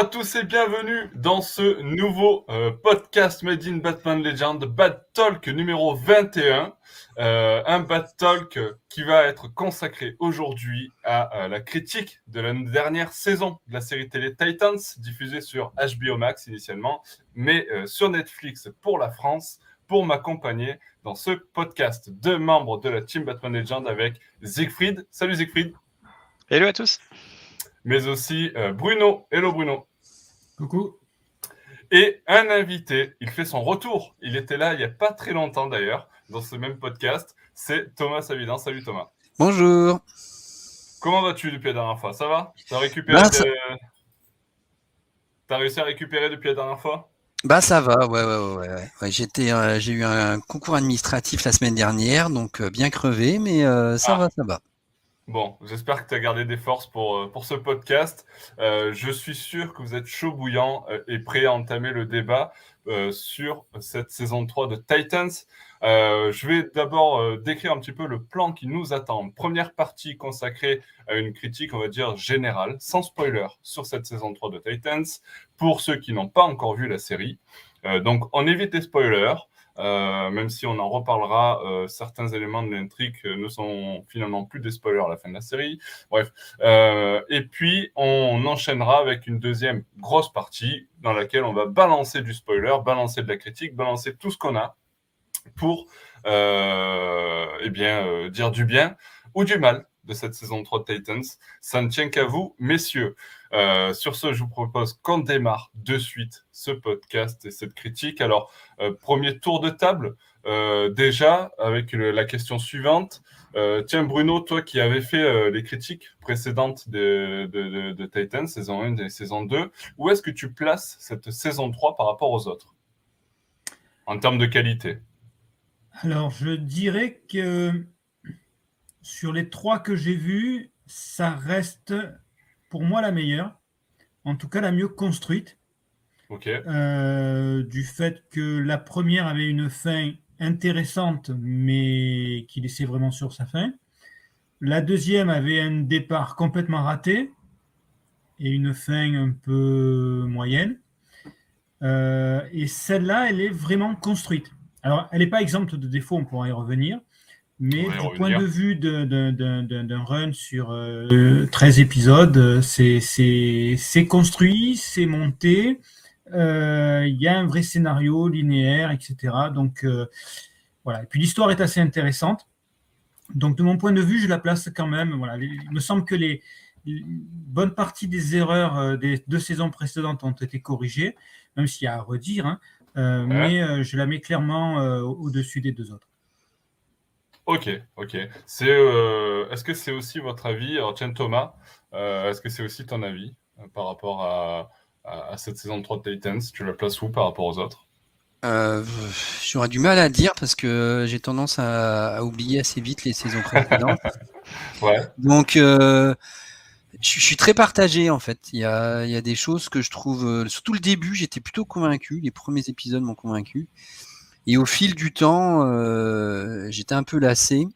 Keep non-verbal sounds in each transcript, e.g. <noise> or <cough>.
À tous et bienvenue dans ce nouveau euh, podcast Made in Batman Legend, Bad Talk numéro 21. Euh, un Bad Talk qui va être consacré aujourd'hui à, la critique de la dernière saison de la série télé Titans, diffusée sur HBO Max initialement, mais euh, sur Netflix pour la France, pour m'accompagner dans ce podcast. Deux membres de la team Batman Legend avec Siegfried. Salut Siegfried. Hello à tous mais aussi euh, Bruno. Hello Bruno. Coucou. Et un invité, il fait son retour. Il était là il n'y a pas très longtemps d'ailleurs, dans ce même podcast. C'est Thomas Savidan. Salut Thomas. Bonjour. Comment vas-tu depuis la dernière fois? Ça va? T'as récupéré bah, réussi à récupérer depuis la dernière fois? Bah ça va, ouais ouais ouais. ouais. J'étais, euh, j'ai eu un concours administratif la semaine dernière, donc euh, bien crevé, mais ça ah. va, ça va. Bon, j'espère que tu as gardé des forces pour, euh, pour ce podcast. Euh, je suis sûr que vous êtes chaud bouillant euh, et prêt à entamer le débat sur cette saison 3 de Titans. je vais d'abord décrire un petit peu le plan qui nous attend. Première partie consacrée à une critique, on va dire, générale, sans spoiler, sur cette saison 3 de Titans, pour ceux qui n'ont pas encore vu la série. donc, on évite les spoilers. Euh, même si on en reparlera, euh, certains éléments de l'intrigue ne sont finalement plus des spoilers à la fin de la série. Bref. Euh, et puis, on enchaînera avec une deuxième grosse partie dans laquelle on va balancer du spoiler, balancer de la critique, balancer tout ce qu'on a pour eh bien, dire du bien ou du mal de cette saison 3 de Titans. Ça ne tient qu'à vous, messieurs. Euh, sur ce, je vous propose qu'on démarre de suite ce podcast et cette critique. Alors, euh, premier tour de table, euh, déjà avec la question suivante. tiens, Bruno, toi qui avais fait les critiques précédentes de, Titans, saison 1 et saison 2, où est-ce que tu places cette saison 3 par rapport aux autres? En termes de qualité Alors, je dirais que sur les trois que j'ai vus, ça reste pour moi la meilleure, en tout cas la mieux construite. Euh, du fait que la première avait une fin intéressante, mais qui laissait vraiment sur sa fin. La deuxième avait un départ complètement raté et une fin un peu moyenne. Euh, et celle-là, elle est vraiment construite. Alors, elle n'est pas exempte de défauts, on pourra y revenir, mais du point de vue d'un run sur 13 euh, épisodes, euh, c'est construit, c'est monté, euh, il y a un vrai scénario linéaire, etc. Donc voilà. Et puis l'histoire est assez intéressante. Donc de mon point de vue, je la place quand même. Voilà. Il me semble que les, bonne partie des erreurs des deux saisons précédentes ont été corrigées, même s'il y a à redire. Hein. Mais je la mets clairement au-dessus des deux autres. Ok, ok. C'est, euh, est-ce que c'est aussi votre avis, alors tiens Thomas, euh, est-ce que c'est aussi ton avis euh, par rapport à, cette saison 3 de Titans? Tu la places où par rapport aux autres? J'aurais du mal à dire parce que j'ai tendance à, oublier assez vite les saisons précédentes. <laughs> ouais. Donc, je, suis très partagé en fait. Il y a, il y a des choses que je trouve, surtout le début, j'étais plutôt convaincu. Les premiers épisodes m'ont convaincu. Et au fil du temps, euh, j'étais un peu lassé.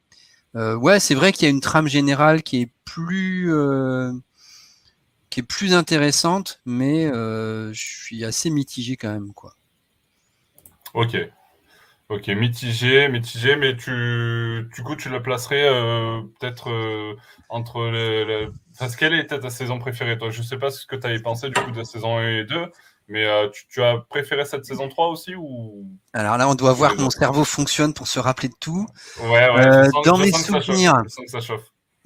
Euh, ouais, c'est vrai qu'il y a une trame générale qui est plus euh, qui est plus intéressante, mais je suis assez mitigé quand même, quoi. Ok. Ok, mitigé, mitigé, mais tu, du coup, tu la placerais peut-être entre les, Enfin, quelle était ta saison préférée, toi? Je sais pas ce que tu avais pensé du coup de la saison 1 et 2, mais euh, tu, as préféré cette saison 3 aussi ou? Alors là, on doit voir que mon cerveau fonctionne pour se rappeler de tout. Ouais, ouais, euh, dans, mes souvenirs,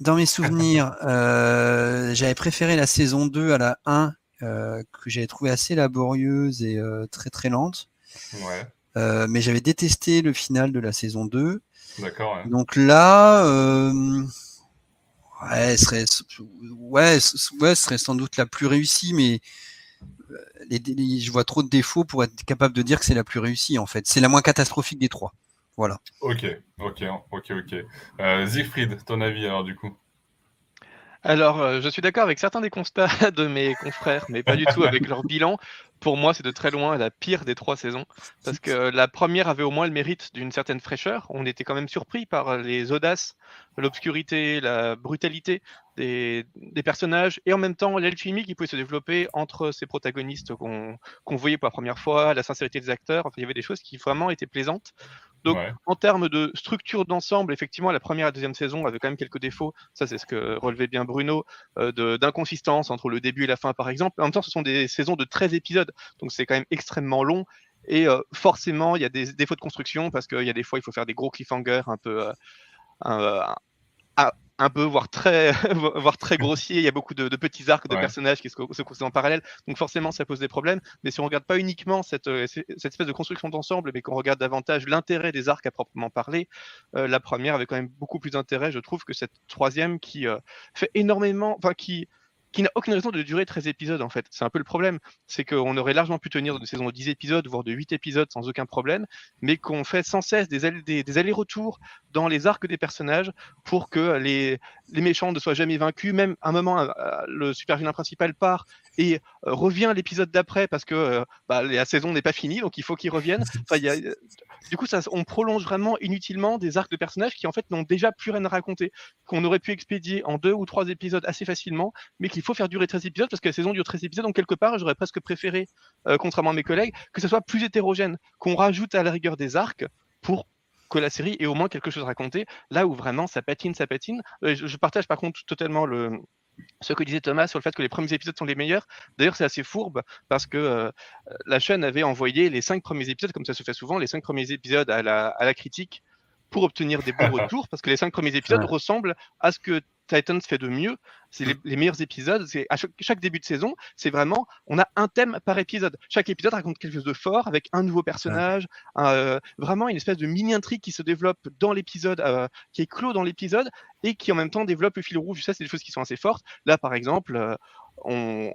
dans mes souvenirs, j'avais préféré la saison 2 à la 1, euh, que j'avais trouvé assez laborieuse et très très lente. Ouais. mais j'avais détesté le final de la saison 2. D'accord. Ouais. Donc là, ouais, serait, ouais, ouais, serait sans doute la plus réussie, mais je vois trop de défauts pour être capable de dire que c'est la plus réussie en fait. C'est la moins catastrophique des trois. Voilà. Ok, ok, ok, ok. Euh, Siegfried, ton avis alors du coup? Alors, euh, je suis d'accord avec certains des constats <laughs> de mes confrères, mais pas du tout avec leur bilan. Pour moi, c'est de très loin la pire des trois saisons. Parce que la première avait au moins le mérite d'une certaine fraîcheur. On était quand même surpris par les audaces, l'obscurité, la brutalité des, personnages et en même temps l'alchimie qui pouvait se développer entre ces protagonistes qu'on voyait pour la première fois, la sincérité des acteurs. Enfin, il y avait des choses qui vraiment étaient plaisantes. Donc, en termes de structure d'ensemble, effectivement, la première et la deuxième saison avaient quand même quelques défauts. Ça, c'est ce que relevait bien Bruno, euh, d'inconsistance entre le début et la fin, par exemple. En même temps, ce sont des saisons de 13 épisodes, donc c'est quand même extrêmement long. Et euh, forcément, il y a des défauts de construction parce qu'il y a des fois, il faut faire des gros cliffhangers un peu. Euh, un peu, voire très, <laughs> voire très grossier. Il y a beaucoup de, petits arcs de personnages qui se, se construisent en parallèle. Donc forcément, ça pose des problèmes. Mais si on regarde pas uniquement cette, euh, cette espèce de construction d'ensemble, mais qu'on regarde davantage l'intérêt des arcs à proprement parler, euh, la première avait quand même beaucoup plus d'intérêt, je trouve, que cette troisième qui euh, fait énormément, enfin qui qui n'a aucune raison de durer 13 épisodes en fait. C'est un peu le problème. C'est qu'on aurait largement pu tenir une saison de 10 épisodes, voire de 8 épisodes sans aucun problème, mais qu'on fait sans cesse des, allers-retours dans les arcs des personnages pour que les, les méchants ne soient jamais vaincus. Même à un moment, euh, le super vilain principal part et euh, revient l'épisode d'après parce que euh, bah, la saison n'est pas finie, donc il faut qu'il revienne. <laughs> du coup, ça, on prolonge vraiment inutilement des arcs de personnages qui en fait n'ont déjà plus rien à raconter, qu'on aurait pu expédier en deux ou trois épisodes assez facilement, mais qui il faut faire durer 13 épisodes parce que la saison dure 13 épisodes. Donc, quelque part, j'aurais presque préféré, euh, contrairement à mes collègues, que ce soit plus hétérogène, qu'on rajoute à la rigueur des arcs pour que la série ait au moins quelque chose à raconter. Là où vraiment ça patine, ça patine. Euh, je, partage par contre totalement le, ce que disait Thomas sur le fait que les premiers épisodes sont les meilleurs. D'ailleurs, c'est assez fourbe parce que euh, la chaîne avait envoyé les cinq premiers épisodes, comme ça se fait souvent, les cinq premiers épisodes à la, à la critique pour obtenir des bons <laughs> retours parce que les cinq premiers épisodes ressemblent à ce que Titans fait de mieux. C'est les, meilleurs épisodes. C'est à chaque, début de saison, c'est vraiment, on a un thème par épisode. Chaque épisode raconte quelque chose de fort avec un nouveau personnage, euh, vraiment une espèce de mini intrigue qui se développe dans l'épisode, euh, qui est clos dans l'épisode et qui en même temps développe le fil rouge. Ça, c'est des choses qui sont assez fortes. Là, par exemple, euh,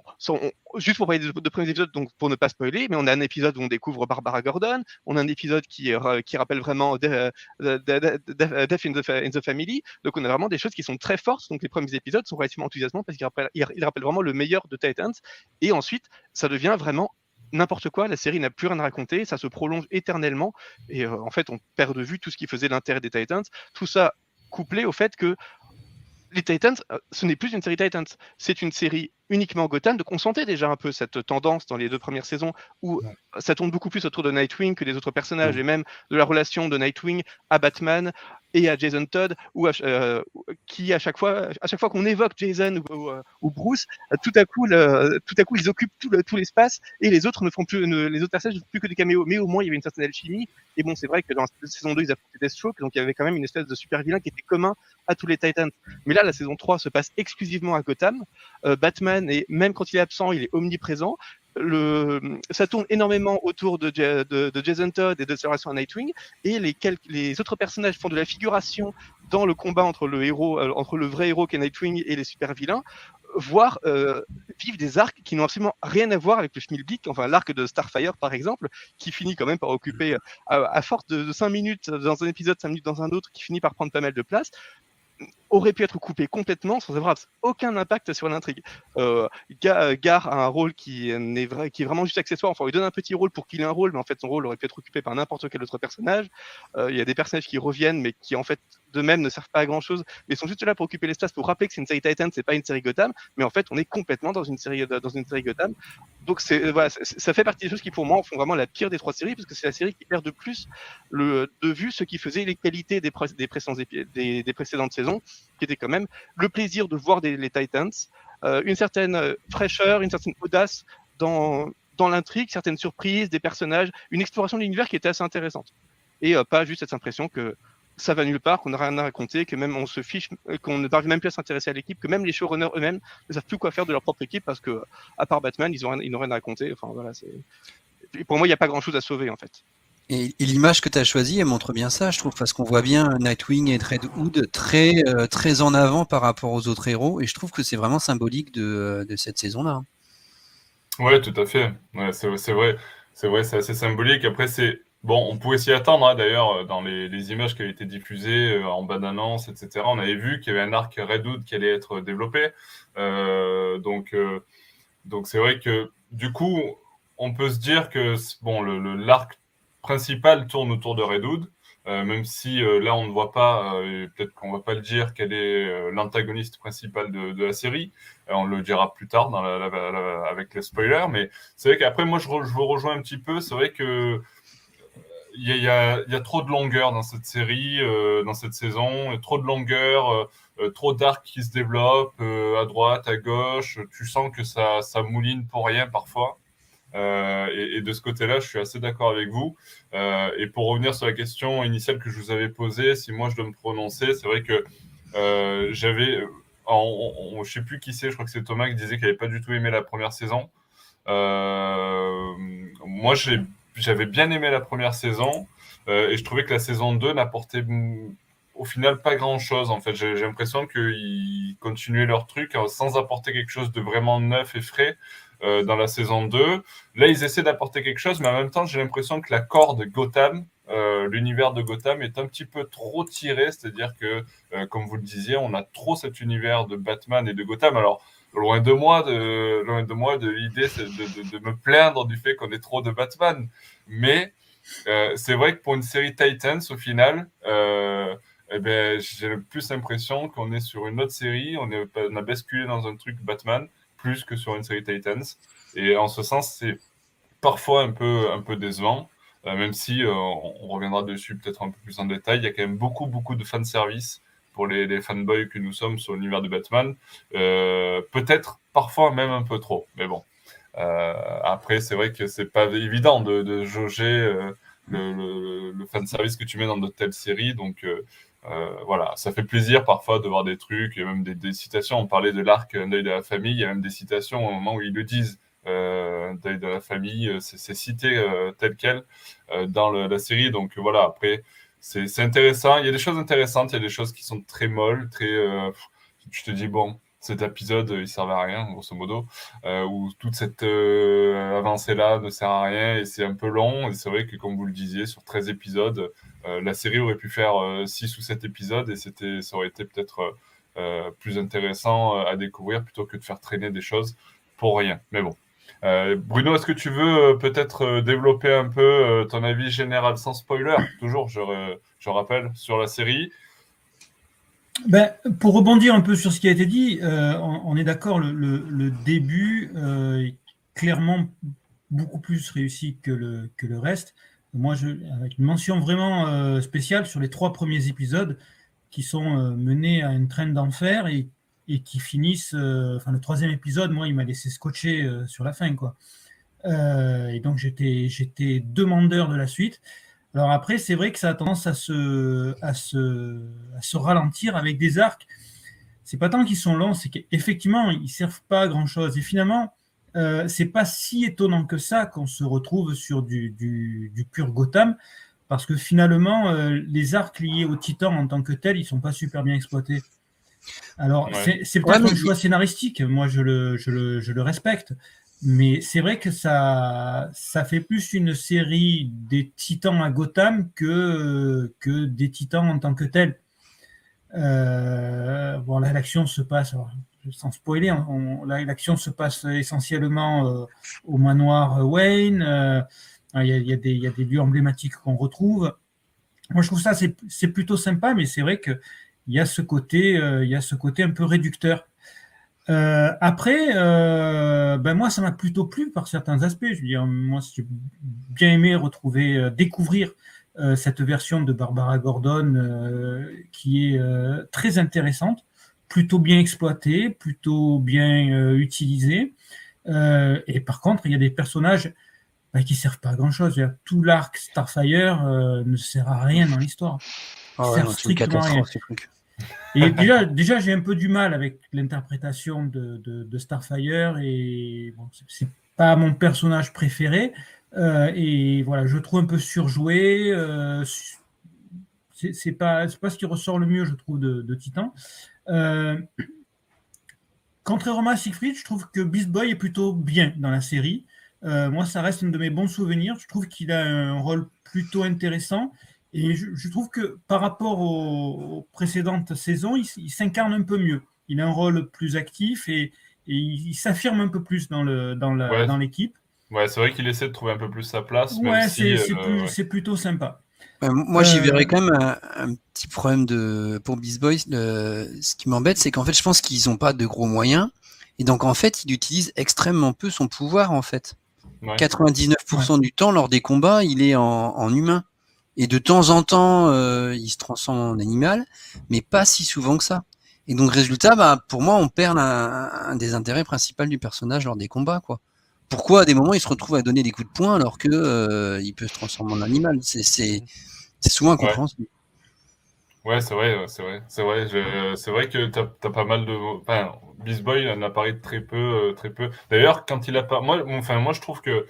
juste pour parler de, premiers épisodes, donc pour ne pas spoiler, mais on a un épisode où on découvre Barbara Gordon, on a un épisode qui rappelle vraiment Death in the, Family, donc on a vraiment des choses qui sont très fortes, donc les premiers épisodes sont relativement enthousiasmants parce ils rappellent vraiment le meilleur de Titans, et ensuite ça devient vraiment n'importe quoi, la série n'a plus rien à raconter, ça se prolonge éternellement, et euh, en fait on perd de vue tout ce qui faisait l'intérêt des Titans, tout ça couplé au fait que les Titans, euh, ce n'est plus une série Titans, c'est une série uniquement Gotham. Donc on sentait déjà un peu cette tendance dans les deux premières saisons où ça tourne beaucoup plus autour de Nightwing que des autres personnages et même de la relation de Nightwing à Batman et à Jason Todd ou euh, qui à chaque fois à chaque fois qu'on évoque Jason ou, euh, Bruce tout à coup tout à coup ils occupent tout, l'espace et les autres ne font plus les autres personnages ne font plus que des caméos. Mais au moins il y avait une certaine alchimie. Et bon c'est vrai que dans la saison 2 ils affrontaient Deathstroke donc il y avait quand même une espèce de super vilain qui était commun à tous les Titans. Mais là la saison 3 se passe exclusivement à Gotham. Euh, Batman et même quand il est absent, il est omniprésent. Ça tourne énormément autour de, Jason Todd et de sa relation à Nightwing, et les, autres personnages font de la figuration dans le combat entre le euh, vrai héros qui est Nightwing et les super vilains, voire euh, vivre des arcs qui n'ont absolument rien à voir avec le Schmilblick, enfin l'arc de Starfire par exemple, qui finit quand même par occuper à, force de, de 5 minutes dans un épisode, 5 minutes dans un autre, qui finit par prendre pas mal de place aurait pu être coupé complètement sans avoir aucun impact sur l'intrigue. Euh, Gar a un rôle qui est, vraiment juste accessoire. Enfin, on lui donne un petit rôle pour qu'il ait un rôle, mais en fait, son rôle aurait pu être occupé par n'importe quel autre personnage. Euh, il y a des personnages qui reviennent, mais qui en fait de même ne servent pas à grand chose, mais sont juste là pour occuper l'espace, pour rappeler que c'est une série Titan, c'est pas une série Gotham, mais en fait, on est complètement dans une série, dans une série Gotham. Donc, c'est, voilà, ça fait partie des choses qui, pour moi, font vraiment la pire des trois séries, parce que c'est la série qui perd de plus de vue ce qui faisait les qualités des précédentes saisons, qui était quand même le plaisir de voir les Titans, euh, une certaine euh, fraîcheur, une certaine audace dans, dans l'intrigue, certaines surprises, des personnages, une exploration de l'univers qui était assez intéressante. Et euh, pas juste cette impression que ça va nulle part, qu'on n'a rien à raconter, que même on se fiche, qu'on ne parvient même plus à s'intéresser à l'équipe, que même les showrunners eux-mêmes ne savent plus quoi faire de leur propre équipe parce que, à part Batman, ils n'ont rien, rien à raconter. Enfin, voilà, pour moi, il n'y a pas grand-chose à sauver en fait. Et, l'image que tu as choisie, elle montre bien ça, je trouve, parce qu'on voit bien Nightwing et Red Hood très, euh, très en avant par rapport aux autres héros, et je trouve que c'est vraiment symbolique de, euh, cette saison-là. Oui, tout à fait. Ouais, c'est vrai, c'est vrai, c'est assez symbolique. Après, c'est bon, on pouvait s'y attendre. Hein, d'ailleurs, euh, dans les, les, images qui avaient été diffusées en bas d'annonce, etc., on avait vu qu'il y avait un arc Red Hood qui allait être développé. donc, donc c'est vrai que du coup, on peut se dire que bon, le l'arc principal tourne autour de Redwood, euh, même si euh, là on ne voit pas, euh, peut-être qu'on va pas le dire, quel est l'antagoniste principal de, la série. on le dira plus tard avec les spoilers, mais c'est vrai qu'après moi je, vous rejoins un petit peu. C'est vrai que il y, a, trop de longueur dans cette série, dans cette saison, trop de longueur, trop d'arcs qui se développent à droite, à gauche. Tu sens que ça mouline pour rien parfois. Euh, et, de ce côté-là, je suis assez d'accord avec vous. Euh, et pour revenir sur la question initiale que je vous avais posée, si moi je dois me prononcer, c'est vrai que euh, j'avais, je ne sais plus qui c'est, je crois que c'est Thomas qui disait qu'il n'avait pas du tout aimé la première saison. moi, j'avais bien aimé la première saison et je trouvais que la saison 2 n'apportait au final pas grand chose en fait j'ai l'impression qu'ils continuaient leur truc sans apporter quelque chose de vraiment neuf et frais euh, dans la saison 2. Là, ils essaient d'apporter quelque chose, mais en même temps, j'ai l'impression que la corde Gotham, euh, l'univers de Gotham est un petit peu trop tiré, c'est-à-dire que, euh, comme vous le disiez, on a trop cet univers de Batman et de Gotham. Alors, loin de moi de, loin de, moi de l'idée de, de, me plaindre du fait qu'on ait trop de Batman, mais c'est vrai que pour une série Titans, au final, eh ben, j'ai plus l'impression qu'on est sur une autre série, on, a basculé dans un truc Batman, plus que sur une série Titans. Et en ce sens, c'est parfois un peu, un peu décevant, euh, même si euh, on, reviendra dessus peut-être un peu plus en détail. Il y a quand même beaucoup, beaucoup de fanservice pour les, fanboys que nous sommes sur l'univers de Batman. Euh, peut-être parfois même un peu trop, mais bon. après, c'est vrai que c'est pas évident de, de jauger le, le, le fanservice que tu mets dans de telles séries. Donc, voilà, ça fait plaisir parfois de voir des trucs, et même des, citations. On parlait de l'arc Deuil de la famille, il y a même des citations au moment où ils le disent. Euh, Deuil de la famille, euh, c'est cité tel quel dans la série. Donc voilà, après, c'est intéressant. Il y a des choses intéressantes, il y a des choses qui sont très molles, très. tu te dis, bon, cet épisode, il servait à rien, grosso modo, ou toute cette avancée-là ne sert à rien et c'est un peu long. Et c'est vrai que, comme vous le disiez, sur 13 épisodes, euh, la série aurait pu faire 6 euh, ou 7 épisodes et c'était, ça aurait été peut-être euh, plus intéressant à découvrir plutôt que de faire traîner des choses pour rien. Mais bon. Bruno, est-ce que tu veux peut-être développer un peu ton avis général sans spoiler, toujours, je, je rappelle, sur la série ben, pour rebondir un peu sur ce qui a été dit, on, est d'accord, le, le, début est clairement beaucoup plus réussi que le, que le reste. Moi, je, avec une mention vraiment euh, spéciale sur les trois premiers épisodes qui sont euh, menés à une traîne d'enfer et, et, qui finissent. Euh, enfin, le troisième épisode, moi, il m'a laissé scotcher sur la fin, quoi. et donc, j'étais, j'étais demandeur de la suite. Alors après, c'est vrai que ça a tendance à se, à se, à se ralentir avec des arcs. C'est pas tant qu'ils sont longs, c'est qu'effectivement, ils servent pas à grand chose. Et finalement, euh, c'est pas si étonnant que ça qu'on se retrouve sur du, du, pur Gotham, parce que finalement, euh, les arcs liés au Titan en tant que tels, ils sont pas super bien exploités. Alors, c'est peut-être un choix scénaristique, moi je le, je le, je le respecte, mais c'est vrai que ça, ça fait plus une série des Titans à Gotham que, que des Titans en tant que tels. Euh, bon, là, l'action se passe sans spoiler, l'action se passe essentiellement euh, au manoir euh, Wayne. Euh, il y, a, des, lieux emblématiques qu'on retrouve. Moi, je trouve ça c'est plutôt sympa, mais c'est vrai qu'il y a ce côté, il y a ce côté un peu réducteur. après, ben moi, ça m'a plutôt plu par certains aspects. Je veux dire, moi, j'ai bien aimé retrouver, découvrir cette version de Barbara Gordon qui est très intéressante plutôt bien exploité, plutôt bien euh, utilisé. Euh, et par contre, il y a des personnages bah, qui ne servent pas à grand chose. Tout l'arc Starfire euh, ne sert à rien dans l'histoire. Ah strictement rien. Et déjà, déjà j'ai un peu du mal avec l'interprétation de, de, Starfire et bon, c'est pas mon personnage préféré. et voilà, je trouve un peu surjoué. c'est pas, pas ce qui ressort le mieux, je trouve, de, de Titan. Euh, contrairement à Siegfried, je trouve que Beast Boy est plutôt bien dans la série. Euh, moi, ça reste un de mes bons souvenirs. Je trouve qu'il a un rôle plutôt intéressant. Et je, trouve que par rapport aux, précédentes saisons, il, s'incarne un peu mieux. Il a un rôle plus actif et, il, s'affirme un peu plus dans l'équipe. Dans Ouais, c'est vrai qu'il essaie de trouver un peu plus sa place. Ouais, c'est plutôt sympa. Moi, j'y verrais quand même un, petit problème de pour Beast Boys. ce qui m'embête, c'est qu'en fait, je pense qu'ils n'ont pas de gros moyens. Et donc, en fait, il utilise extrêmement peu son pouvoir, en fait. 99% du temps, lors des combats, il est en, humain. Et de temps en temps, euh, il se transforme en animal, mais pas si souvent que ça. Et donc, résultat, bah, pour moi, on perd un, des intérêts principaux du personnage lors des combats, quoi. Pourquoi à des moments il se retrouve à donner des coups de poing alors que euh, il peut se transformer en animal C'est souvent incompréhensible. Ouais, c'est vrai, c'est vrai, c'est vrai. C'est vrai que tu as, pas mal de. Enfin, Beast Boy n'apparaît très peu, euh, très peu. D'ailleurs, quand il apparaît, moi, enfin, moi, je trouve que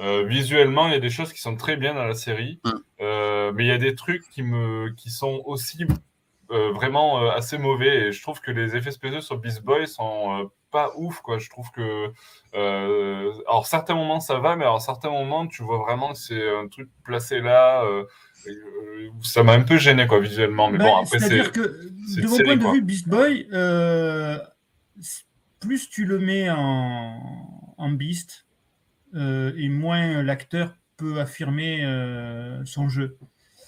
euh, visuellement, il y a des choses qui sont très bien dans la série, mm. euh, mais il y a des trucs qui me, qui sont aussi vraiment assez mauvais. Et je trouve que les effets spéciaux sur Beast Boy sont pas ouf, quoi. Je trouve que, alors certains moments ça va, mais alors certains moments, tu vois vraiment que c'est un truc placé là. Euh, ça m'a un peu gêné quoi visuellement mais bon bah, après c'est de mon point de vue Beast Boy euh, plus tu le mets en, en Beast euh, et moins l'acteur peut affirmer son jeu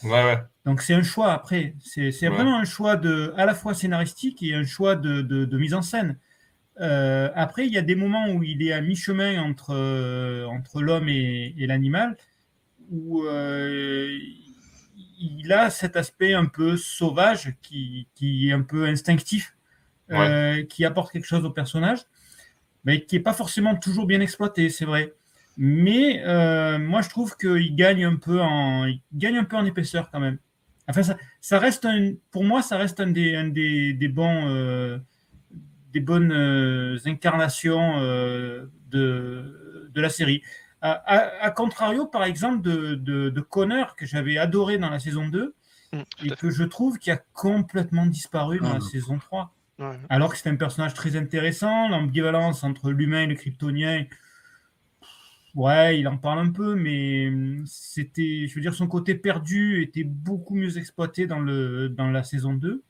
ouais, ouais. donc c'est un choix après c'est vraiment un choix de à la fois scénaristique et un choix de, de, mise en scène après il y a des moments où il est à mi-chemin entre, entre l'homme et, et l'animal où il a cet aspect un peu sauvage qui, est un peu instinctif, euh, qui apporte quelque chose au personnage, mais qui n'est pas forcément toujours bien exploité, c'est vrai. Mais euh, moi, je trouve qu'il gagne un peu en, gagne un peu en épaisseur quand même. Enfin, ça, reste pour moi, ça reste un des, un des, bons, euh, des bonnes incarnations de, de la série. À, contrario, par exemple, de, de, Connor, que j'avais adoré dans la saison 2, mm, et que je trouve qui a complètement disparu dans la saison 3. Alors que c'est un personnage très intéressant, l'ambivalence entre l'humain et le kryptonien. Ouais, il en parle un peu, mais c'était, je veux dire, son côté perdu était beaucoup mieux exploité dans, le, dans la saison 2.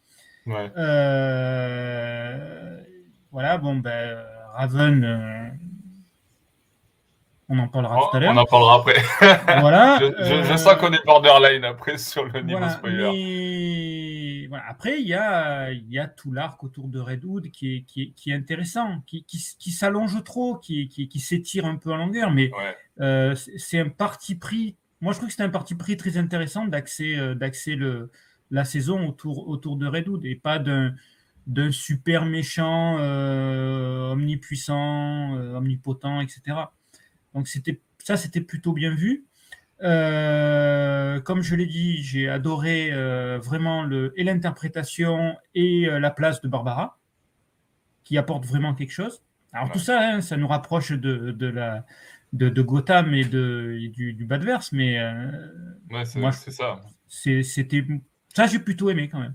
Euh, voilà, bon, ben, Raven, euh, on en parlera tout à l'heure. On en parlera après. <laughs> voilà. <laughs> je, sens qu'on est borderline après sur le niveau spoiler. Après, il y a, y a tout l'arc autour de Redwood qui est, qui qui est intéressant, qui, qui, s'allonge trop, qui, qui, s'étire un peu en longueur, mais euh, c'est un parti pris. Moi, je trouve que c'était un parti pris très intéressant d'axer euh, le la saison autour, autour de Redwood et pas d'un d'un super méchant euh, omnipuissant, omnipotent, etc. Donc c'était ça, c'était plutôt bien vu. Euh, comme je l'ai dit, j'ai adoré euh, vraiment le, et l'interprétation et euh, la place de Barbara, qui apporte vraiment quelque chose. Alors tout ça, hein, ça nous rapproche de, de la, de, de, Gotham et, de, du, du Badverse, mais ouais, c'est ça. C'était ça, j'ai plutôt aimé quand même.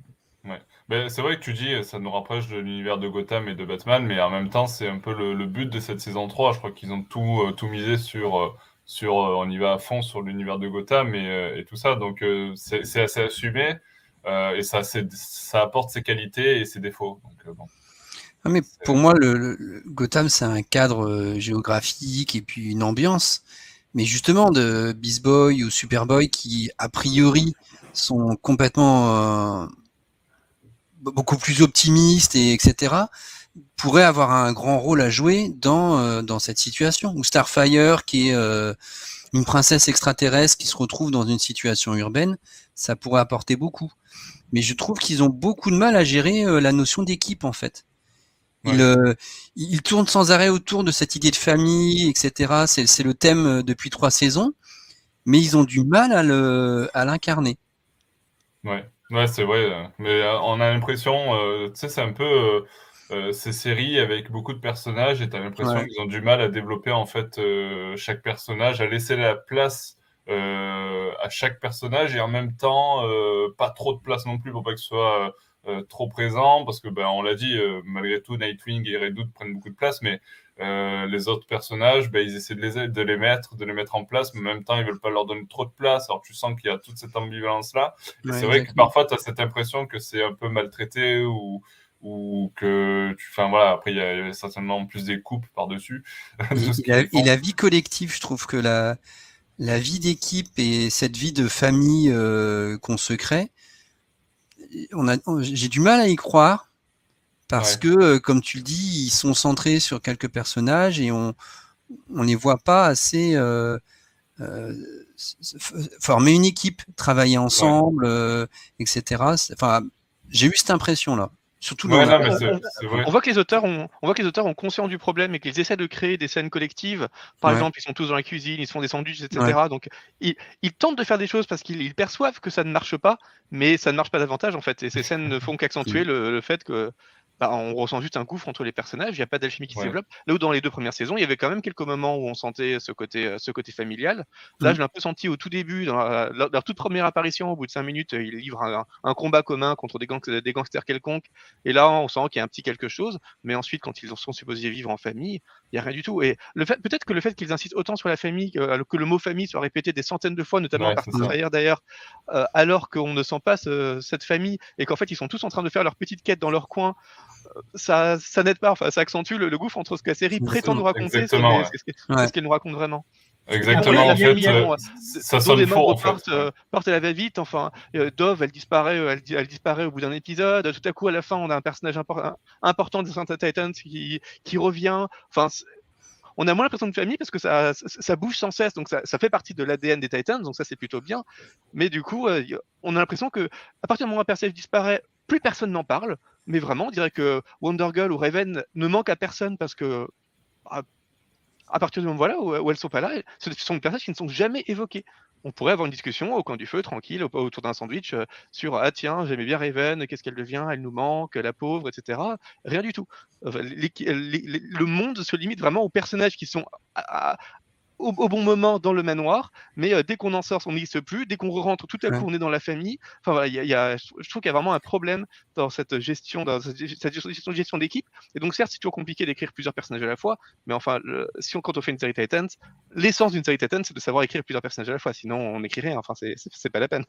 Ben, c'est vrai que tu dis, ça nous rapproche de l'univers de Gotham et de Batman, mais en même temps, c'est un peu le, but de cette saison 3. Je crois qu'ils ont tout, euh, tout misé sur, euh, sur euh, on y va à fond sur l'univers de Gotham et, et tout ça. Donc, c'est assez assumé et ça, ça apporte ses qualités et ses défauts. Donc, bon. Ah, mais pour moi, le, Gotham, c'est un cadre géographique et puis une ambiance. Mais justement, de Beast Boy ou Superboy qui, a priori, sont complètement beaucoup plus optimiste et etc pourrait avoir un grand rôle à jouer dans euh, dans cette situation. Ou Starfire qui est euh, une princesse extraterrestre qui se retrouve dans une situation urbaine ça pourrait apporter beaucoup. Mais je trouve qu'ils ont beaucoup de mal à gérer euh, la notion d'équipe en fait. Ils, ils tournent sans arrêt autour de cette idée de famille etc c'est le thème depuis trois saisons. Mais ils ont du mal à le à l'incarner. Ouais Ouais, c'est vrai. Euh, mais euh, on a l'impression, euh, tu sais, c'est un peu ces séries avec beaucoup de personnages et tu as l'impression qu'ils ont du mal à développer en fait chaque personnage, à laisser la place à chaque personnage et en même temps pas trop de place non plus pour pas que ce soit trop présent parce que ben on l'a dit, malgré tout, Nightwing et Redwood prennent beaucoup de place, mais euh, les autres personnages, ben, ils essaient de les, de les mettre, de les mettre en place, mais en même temps, ils veulent pas leur donner trop de place. Alors, tu sens qu'il y a toute cette ambivalence-là. c'est vrai que parfois, tu as cette impression que c'est un peu maltraité ou, ou que tu enfin voilà après il y, a certainement plus des coupes par dessus <laughs> et, la vie collective je trouve que la la vie d'équipe et cette vie de famille euh, qu'on se crée on a j'ai du mal à y croire parce que euh, comme tu le dis ils sont centrés sur quelques personnages et on on les voit pas assez euh, former une équipe travailler ensemble etc enfin j'ai eu cette impression là Surtout on voit que les auteurs ont, on voit que les auteurs ont conscience du problème et qu'ils essaient de créer des scènes collectives. Par exemple, ils sont tous dans la cuisine, ils se font des sandwichs, etc. Donc, ils, tentent de faire des choses parce qu'ils perçoivent que ça ne marche pas, mais ça ne marche pas davantage en fait. Et ces scènes ne font qu'accentuer le, fait que bah, on ressent juste un gouffre entre les personnages, il n'y a pas d'alchimie qui se développe. Là où dans les deux premières saisons, il y avait quand même quelques moments où on sentait ce côté, euh, ce côté familial. Là, mmh. je l'ai un peu senti au tout début, dans leur, toute première apparition, au bout de cinq minutes, ils livrent un, combat commun contre des, des, gangsters quelconques. Et là, on sent qu'il y a un petit quelque chose. Mais ensuite, quand ils sont supposés vivre en famille, il n'y a rien du tout. Et le fait, peut-être que le fait qu'ils insistent autant sur la famille, que, euh, le mot famille soit répété des centaines de fois, notamment par derrière d'ailleurs, euh, alors qu'on ne sent pas cette famille et qu'en fait, ils sont tous en train de faire leur petite quête dans leur coin ça, ça n'aide pas. Enfin, ça accentue le, gouffre entre ce que la série prétend nous raconter et ce qu'elle nous raconte vraiment. Exactement, en fait, euh, ça sonne faux. En fait. Euh, à la va-vite. Enfin, euh, Dove, elle disparaît, elle, elle, disparaît au bout d'un épisode. Tout à coup, à la fin, on a un personnage important de Santa Titans qui, qui revient. Enfin, on a moins l'impression de famille parce que ça, ça, bouge sans cesse, donc ça, ça fait partie de l'ADN des Titans, donc ça c'est plutôt bien. Mais du coup, on a l'impression que à partir du moment où un personnage disparaît, plus personne n'en parle mais vraiment, on dirait que Wonder Girl ou Raven ne manquent à personne parce que à, partir du moment voilà, où, elles sont pas là, ce sont des personnages qui ne sont jamais évoqués. On pourrait avoir une discussion au coin du feu, tranquille, autour d'un sandwich, euh, sur Ah tiens, j'aimais bien Raven, qu'est-ce qu'elle devient, elle nous manque, la pauvre, etc. Rien du tout. le monde se limite vraiment aux personnages qui sont au, bon moment dans le manoir, mais euh, dès qu'on en sort, on n'existe plus. Dès qu'on rentre, tout à coup, on est dans la famille. Enfin voilà, y a, je trouve qu'il y a vraiment un problème dans cette gestion, dans cette gestion, gestion d'équipe. Et donc, certes, c'est toujours compliqué d'écrire plusieurs personnages à la fois, mais enfin, si on, quand on fait une série Titans, l'essence d'une série Titans, c'est de savoir écrire plusieurs personnages à la fois. Sinon, on n'écrit rien. Enfin, c'est pas la peine.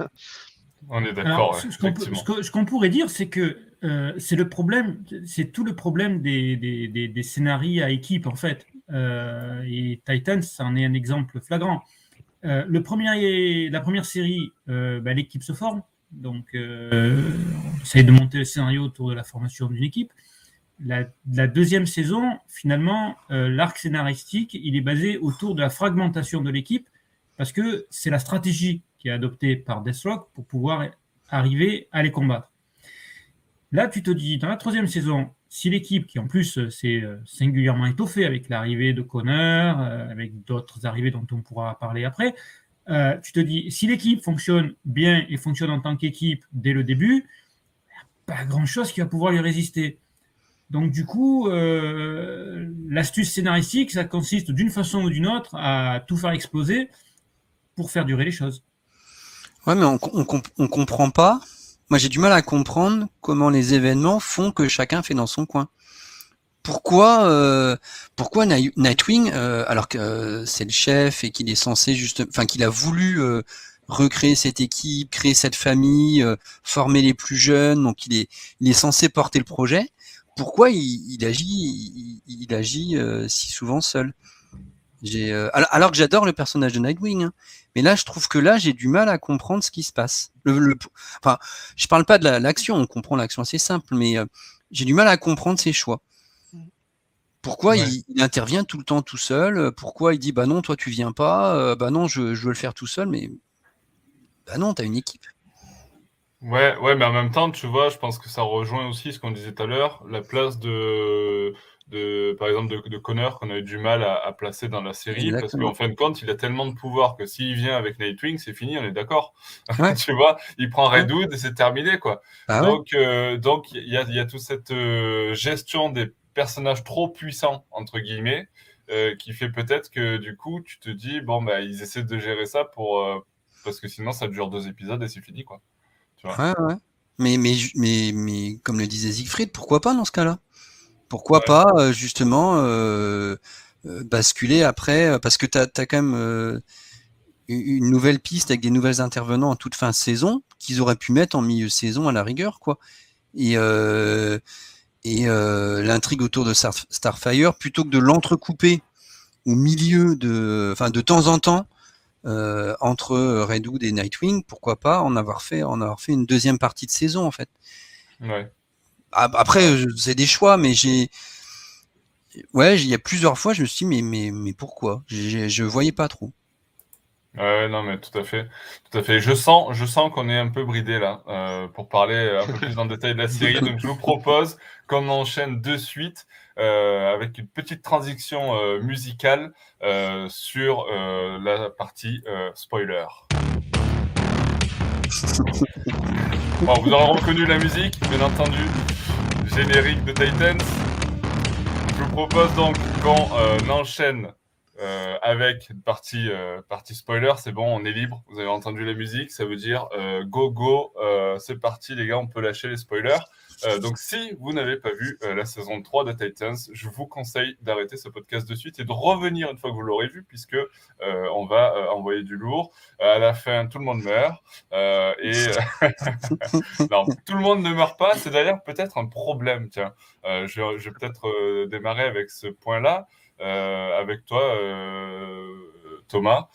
On est d'accord. ce qu'on pourrait dire, c'est que euh, c'est le problème, c'est tout le problème des, des, des, scénarios à équipe, en fait. Euh, et Titans, c'en est un exemple flagrant. Euh, le premier, la première série, bah, l'équipe se forme. Donc, on essaye de monter le scénario autour de la formation d'une équipe. La, la, deuxième saison, finalement, l'arc scénaristique, il est basé autour de la fragmentation de l'équipe parce que c'est la stratégie qui est adoptée par Deathstroke pour pouvoir arriver à les combattre. Là, tu te dis, dans la troisième saison, si l'équipe, qui en plus euh, s'est euh, singulièrement étoffée avec l'arrivée de Connor, euh, avec d'autres arrivées dont on pourra parler après, tu te dis, si l'équipe fonctionne bien et fonctionne en tant qu'équipe dès le début, il n'y a pas grand-chose qui va pouvoir lui résister. Donc du coup, l'astuce scénaristique, ça consiste d'une façon ou d'une autre à tout faire exploser pour faire durer les choses. Ouais, mais on, on, comprend pas. Moi, j'ai du mal à comprendre comment les événements font que chacun fait dans son coin. Pourquoi, euh, pourquoi Nightwing, euh, alors que euh, c'est le chef et qu'il est censé juste, enfin qu'il a voulu recréer cette équipe, créer cette famille, former les plus jeunes, donc il est, il est censé porter le projet. Pourquoi il, agit, il agit si souvent seul? Euh, alors, que j'adore le personnage de Nightwing, hein. mais là je trouve que là j'ai du mal à comprendre ce qui se passe. Le, enfin, je parle pas de l'action, on comprend l'action assez simple, mais euh, j'ai du mal à comprendre ses choix. Pourquoi il, intervient tout le temps tout seul Pourquoi il dit bah non toi tu viens pas euh, Bah non je, veux le faire tout seul, mais bah non t'as une équipe. Ouais, ouais, mais en même temps, tu vois, je pense que ça rejoint aussi ce qu'on disait tout à l'heure, la place de, de, par exemple, de, de Connor qu'on a eu du mal à, placer dans la série parce qu'en fin de compte, il a tellement de pouvoir que s'il vient avec Nightwing, c'est fini, on est d'accord. <laughs> tu vois, il prend Redwood et c'est terminé, quoi. Ah donc, euh, donc il y a, y a toute cette euh, gestion des personnages trop puissants entre guillemets euh, qui fait peut-être que du coup, tu te dis bon bah ils essaient de gérer ça pour parce que sinon ça dure deux épisodes et c'est fini, quoi. Tu vois ouais, ouais. Mais, mais, mais, mais comme le disait Siegfried, pourquoi pas dans ce cas-là? Pourquoi pas euh, justement euh, euh, basculer après Parce que tu as, quand même une nouvelle piste avec des nouvelles intervenants en toute fin de saison qu'ils auraient pu mettre en milieu de saison à la rigueur, quoi. Et, et l'intrigue autour de Starfire, plutôt que de l'entrecouper au milieu de, enfin de temps en temps entre Redwood et Nightwing, pourquoi pas en avoir fait, en avoir fait une deuxième partie de saison en fait. Ouais. Après, c'est des choix, mais j'ai, ouais, il y a plusieurs fois, je me suis dit, mais, mais, mais pourquoi? Je voyais pas trop. Ouais, non, mais tout à fait, tout à fait. Je sens, je sens qu'on est un peu bridé là euh, pour parler un peu plus en détail de la série. Donc, je vous propose qu'on enchaîne de suite euh, avec une petite transition euh, musicale sur la partie spoiler. <laughs> Bon, vous aurez reconnu la musique, bien entendu, générique de Titans. Je vous propose donc qu'on enchaîne euh, avec une partie, euh, partie spoiler, c'est bon, on est libre. Vous avez entendu la musique, ça veut dire euh, go, go, c'est parti les gars, on peut lâcher les spoilers. Donc si vous n'avez pas vu la saison 3 de Titans, je vous conseille d'arrêter ce podcast de suite et de revenir une fois que vous l'aurez vu, puisque on va envoyer du lourd. à la fin, tout le monde meurt. et <laughs> non, tout le monde ne meurt pas, c'est d'ailleurs peut-être un problème. Tiens, je, je vais peut-être démarrer avec ce point-là. Euh, avec toi, euh, Thomas.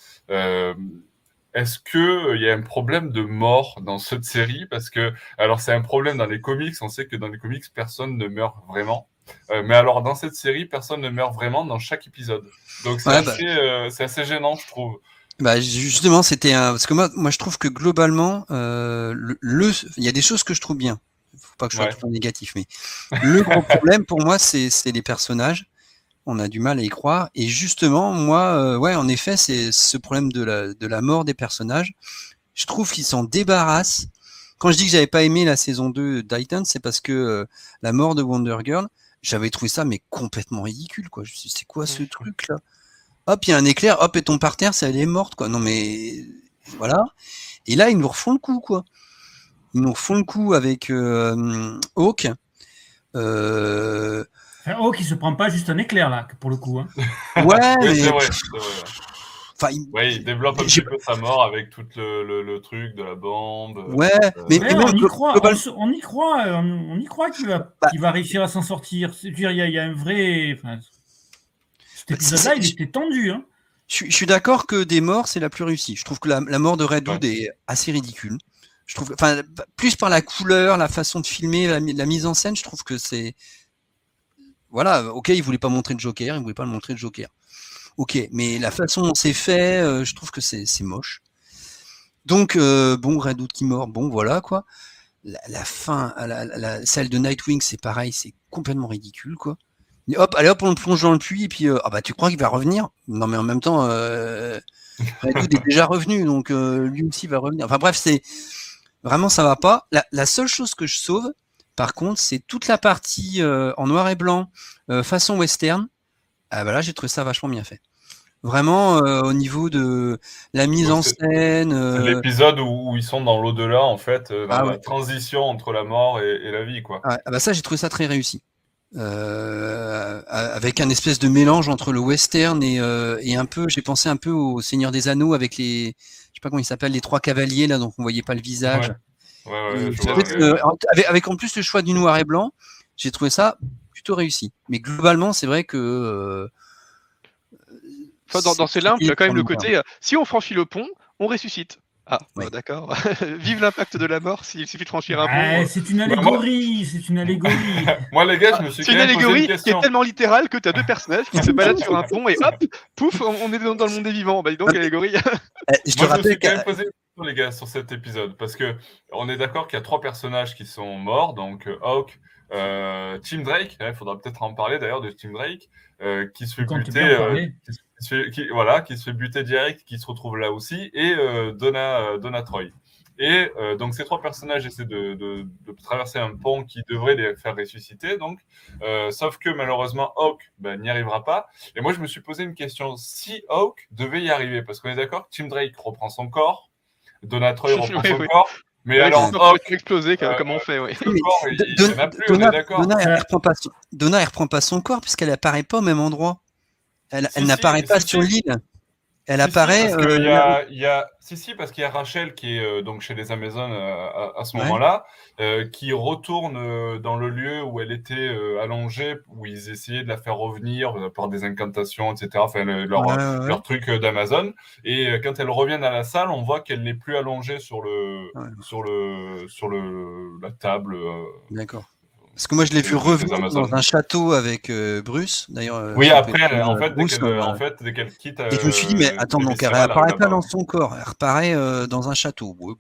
Euh, est-ce qu'il y a un problème de mort dans cette série? Parce que, alors, c'est un problème dans les comics. On sait que dans les comics, personne ne meurt vraiment. mais alors, dans cette série, personne ne meurt vraiment dans chaque épisode. Donc, c'est bah assez, assez, gênant, je trouve. Bah justement, c'était un parce que moi, moi, je trouve que globalement, le, il y a des choses que je trouve bien. Faut pas que je sois tout négatif, mais le gros problème pour moi, c'est les personnages on a du mal à y croire. Et justement, moi, euh, ouais, en effet, c'est ce problème de la, de la mort des personnages. Je trouve qu'ils s'en débarrassent. Quand je dis que j'avais pas aimé la saison 2 d'Itan, c'est parce que euh, la mort de Wonder Girl, j'avais trouvé ça mais complètement ridicule, quoi. Je me suis c'est quoi ce truc là Hop, il y a un éclair, hop, et tombe par terre, ça elle est morte, quoi. Non mais voilà. Et là, ils nous refont le coup, quoi. Ils nous refont le coup avec euh, Hawk. Euh, oh, qui se prend pas juste un éclair là, pour le coup. Hein. <laughs> Ouais, mais... c'est vrai. Enfin, il... Ouais, il développe un petit peu sa mort avec tout le, le, truc de la bande. Ouais, euh, mais, on, y croit, on, y croit, on, y croit qu'il va, bah va réussir à s'en sortir. Il y, a, il y a un vrai. Enfin, cet bah, épisode-là, il était tendu. Hein. Je, je suis d'accord que des morts, c'est la plus réussie. Je trouve que la, la mort de Redwood est assez ridicule. Je trouve, enfin, plus par la couleur, la façon de filmer, la, la mise en scène, je trouve que c'est voilà, ok, il voulait pas montrer le Joker, il voulait pas le montrer le Joker. Ok, mais la façon dont c'est fait, euh, je trouve que c'est moche. Donc, euh, bon, Redwood qui mort, bon, voilà quoi. La, fin, la, celle de Nightwing, c'est pareil, c'est complètement ridicule quoi. hop, allez hop, on le plonge dans le puits, et puis, euh, ah bah tu crois qu'il va revenir? Non, mais en même temps, Redwood est déjà revenu, donc lui aussi va revenir. Enfin bref, c'est vraiment ça va pas. la seule chose que je sauve, par contre, c'est toute la partie euh, en noir et blanc, euh, façon western. Ah bah là, j'ai trouvé ça vachement bien fait. Vraiment, euh, au niveau de la mise en scène. L'épisode où, ils sont dans l'au-delà, en fait, dans ah la transition entre la mort et, la vie. Quoi. Ah, bah ça, j'ai trouvé ça très réussi. avec un espèce de mélange entre le western et, un peu, j'ai pensé un peu au Seigneur des Anneaux avec les, je sais pas comment ils s'appellent, les trois cavaliers là, donc on voyait pas le visage. Euh, avec, en plus le choix du noir et blanc, j'ai trouvé ça plutôt réussi. Mais globalement, c'est vrai que. Euh, dans, ces limbes, il y a quand même le côté euh, si on franchit le pont, on ressuscite. Ah, bah, d'accord. <laughs> Vive l'impact de la mort s'il suffit de franchir un pont. c'est une allégorie, c'est une allégorie. <laughs> moi, les gars, je me suis C'est une allégorie qui est tellement littérale que tu as deux personnages qui se <laughs> baladent sur un pont et hop, pouf, on est dans, le monde des vivants. Bah, dis donc, allégorie. Eh, je te moi, rappelle je me suis quand même posé les gars sur cet épisode parce que on est d'accord qu'il y a trois personnages qui sont morts, donc euh, Hawk, euh, Tim Drake, il faudra peut-être en parler d'ailleurs de Tim Drake, euh, qui se fait buter, qui, voilà, qui se fait buter direct, qui se retrouve là aussi, et Donna, Donna Troy. Et donc ces trois personnages essaient de, traverser un pont qui devrait les faire ressusciter, donc, sauf que malheureusement Hawk ben, n'y arrivera pas. Et moi je me suis posé une question si Hawk devait y arriver, parce qu'on est d'accord que Tim Drake reprend son corps, Donatroy reprend son corps. Mais alors, oh, exploser, comment on fait oui. Donna, elle reprend pas Donna, elle reprend pas son corps puisqu'elle apparaît pas au même endroit. Elle, elle n'apparaît pas sur l'île. Elle apparaît. Si, euh, y a, si, si, parce qu'il y a Rachel qui est euh, donc chez les Amazones euh, à, ce moment-là, qui retourne dans le lieu où elle était allongée, où ils essayaient de la faire revenir par des incantations, etc. Enfin, leur, leur, truc d'Amazon. Et quand elle revient à la salle, on voit qu'elle n'est plus allongée sur le, sur le, sur le, la table. D'accord. Parce que moi, je l'ai vu revenir dans un château avec euh, Bruce. D'ailleurs. Euh, oui, après, en, fait, Bruce, dès en fait, dès qu'elle quitte. et je me suis dit, mais attends, donc elle apparaît pas dans son corps, elle reparaît dans un château. bon,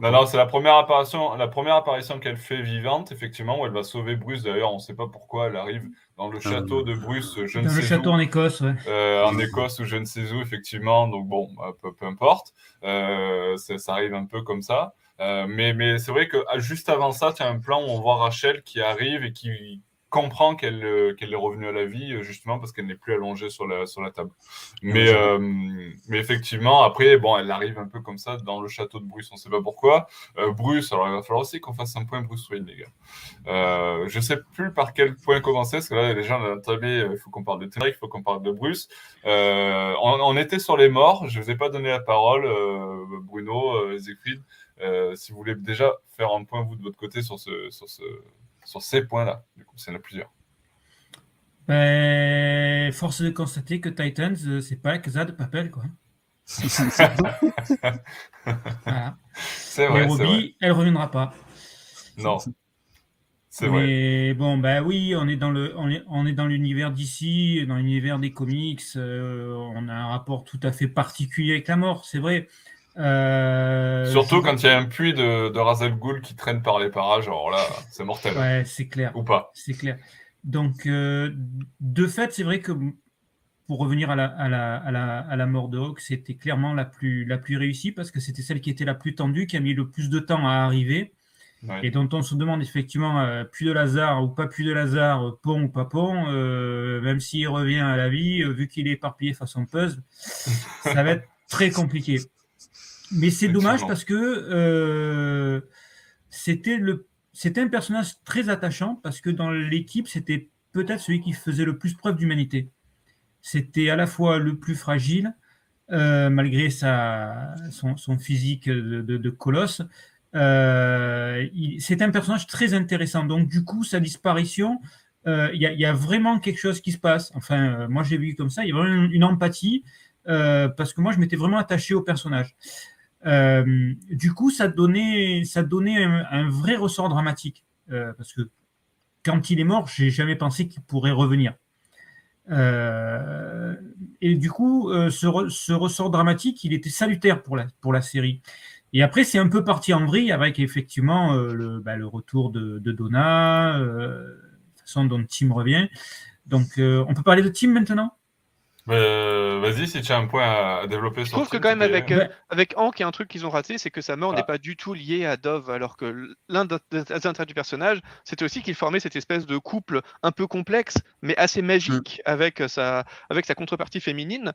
non, non, c'est la première apparition, la première apparition qu'elle fait vivante, effectivement, où elle va sauver Bruce. D'ailleurs, on ne sait pas pourquoi elle arrive dans le château de Bruce, je ne dans sais le château en Écosse, ouais. en Écosse ou je ne sais où, effectivement. Donc bon, bah, peu, peu importe. ça arrive un peu comme ça. Euh, mais mais c'est vrai que ah, juste avant ça, tu as un plan où on voit Rachel qui arrive et qui comprend qu'elle euh, est revenue à la vie euh, justement parce qu'elle n'est plus allongée sur la sur la table. Mais mais effectivement après bon elle arrive un peu comme ça dans le château de Bruce on sait pas pourquoi. Bruce alors il va falloir aussi qu'on fasse un point Bruce Wayne les gars. je sais plus par quel point commencer parce que là les gens ont entamé il faut qu'on parle de Terry, il faut qu'on parle de Bruce. On, on, était sur les morts je vous ai pas donné la parole Bruno Siegfried. Euh, si vous voulez déjà faire un point, vous, de votre côté, sur, ce, sur, ce, sur ces points-là, du coup, c'est en a plusieurs. Ben, force de constater que Titans, euh, c'est pas la casa de Papel, quoi. <laughs> voilà. C'est vrai. Ruby, elle reviendra pas. Non. C'est vrai. Mais bon, ben oui, on est dans le, on est, on est dans l'univers d'ici, dans l'univers des comics. Euh, on a un rapport tout à fait particulier avec la mort, c'est vrai. Euh, Surtout quand il y a un puits de, de Razel Ghoul qui traîne par les parages, alors là, c'est mortel. Ouais, c'est clair. Ou pas. C'est clair. Donc, euh, de fait, c'est vrai que pour revenir à la, à la, à la, à la mort de Hawk, c'était clairement la plus, la plus réussie parce que c'était celle qui était la plus tendue, qui a mis le plus de temps à arriver. Et dont on se demande effectivement, euh, plus de Lazare ou pas plus de Lazare, pont ou pas pont, même s'il revient à la vie, vu qu'il est éparpillé façon puzzle, ça va être très compliqué. Mais c'est dommage parce que euh, c'était le c'était un personnage très attachant parce que dans l'équipe, c'était peut-être celui qui faisait le plus preuve d'humanité. C'était à la fois le plus fragile, euh, malgré sa, son, physique de, colosse. Euh, c'est un personnage très intéressant. Donc, du coup, sa disparition, il y, y, a vraiment quelque chose qui se passe. Enfin, moi, j'ai vu comme ça. Il y a vraiment une, une empathie parce que moi, je m'étais vraiment attaché au personnage. Euh, du coup, ça donnait, ça donnait un, vrai ressort dramatique. Euh, parce que quand il est mort, j'ai jamais pensé qu'il pourrait revenir. Euh, et du coup, ce, ressort dramatique, il était salutaire pour la, pour la série. Et après, c'est un peu parti en vrille avec effectivement le, bah, le, retour de, de Donna, la façon dont Tim revient. Donc, on peut parler de Tim maintenant? Euh, vas-y, si tu as un point à développer. Je trouve que quand même avec, euh, avec Hank, il y a un truc qu'ils ont raté, c'est que sa mort n'est ah. pas du tout liée à Dove, alors que l'un des intérêts du personnage, c'était aussi qu'il formait cette espèce de couple un peu complexe, mais assez magique mm. avec, sa, avec sa contrepartie féminine,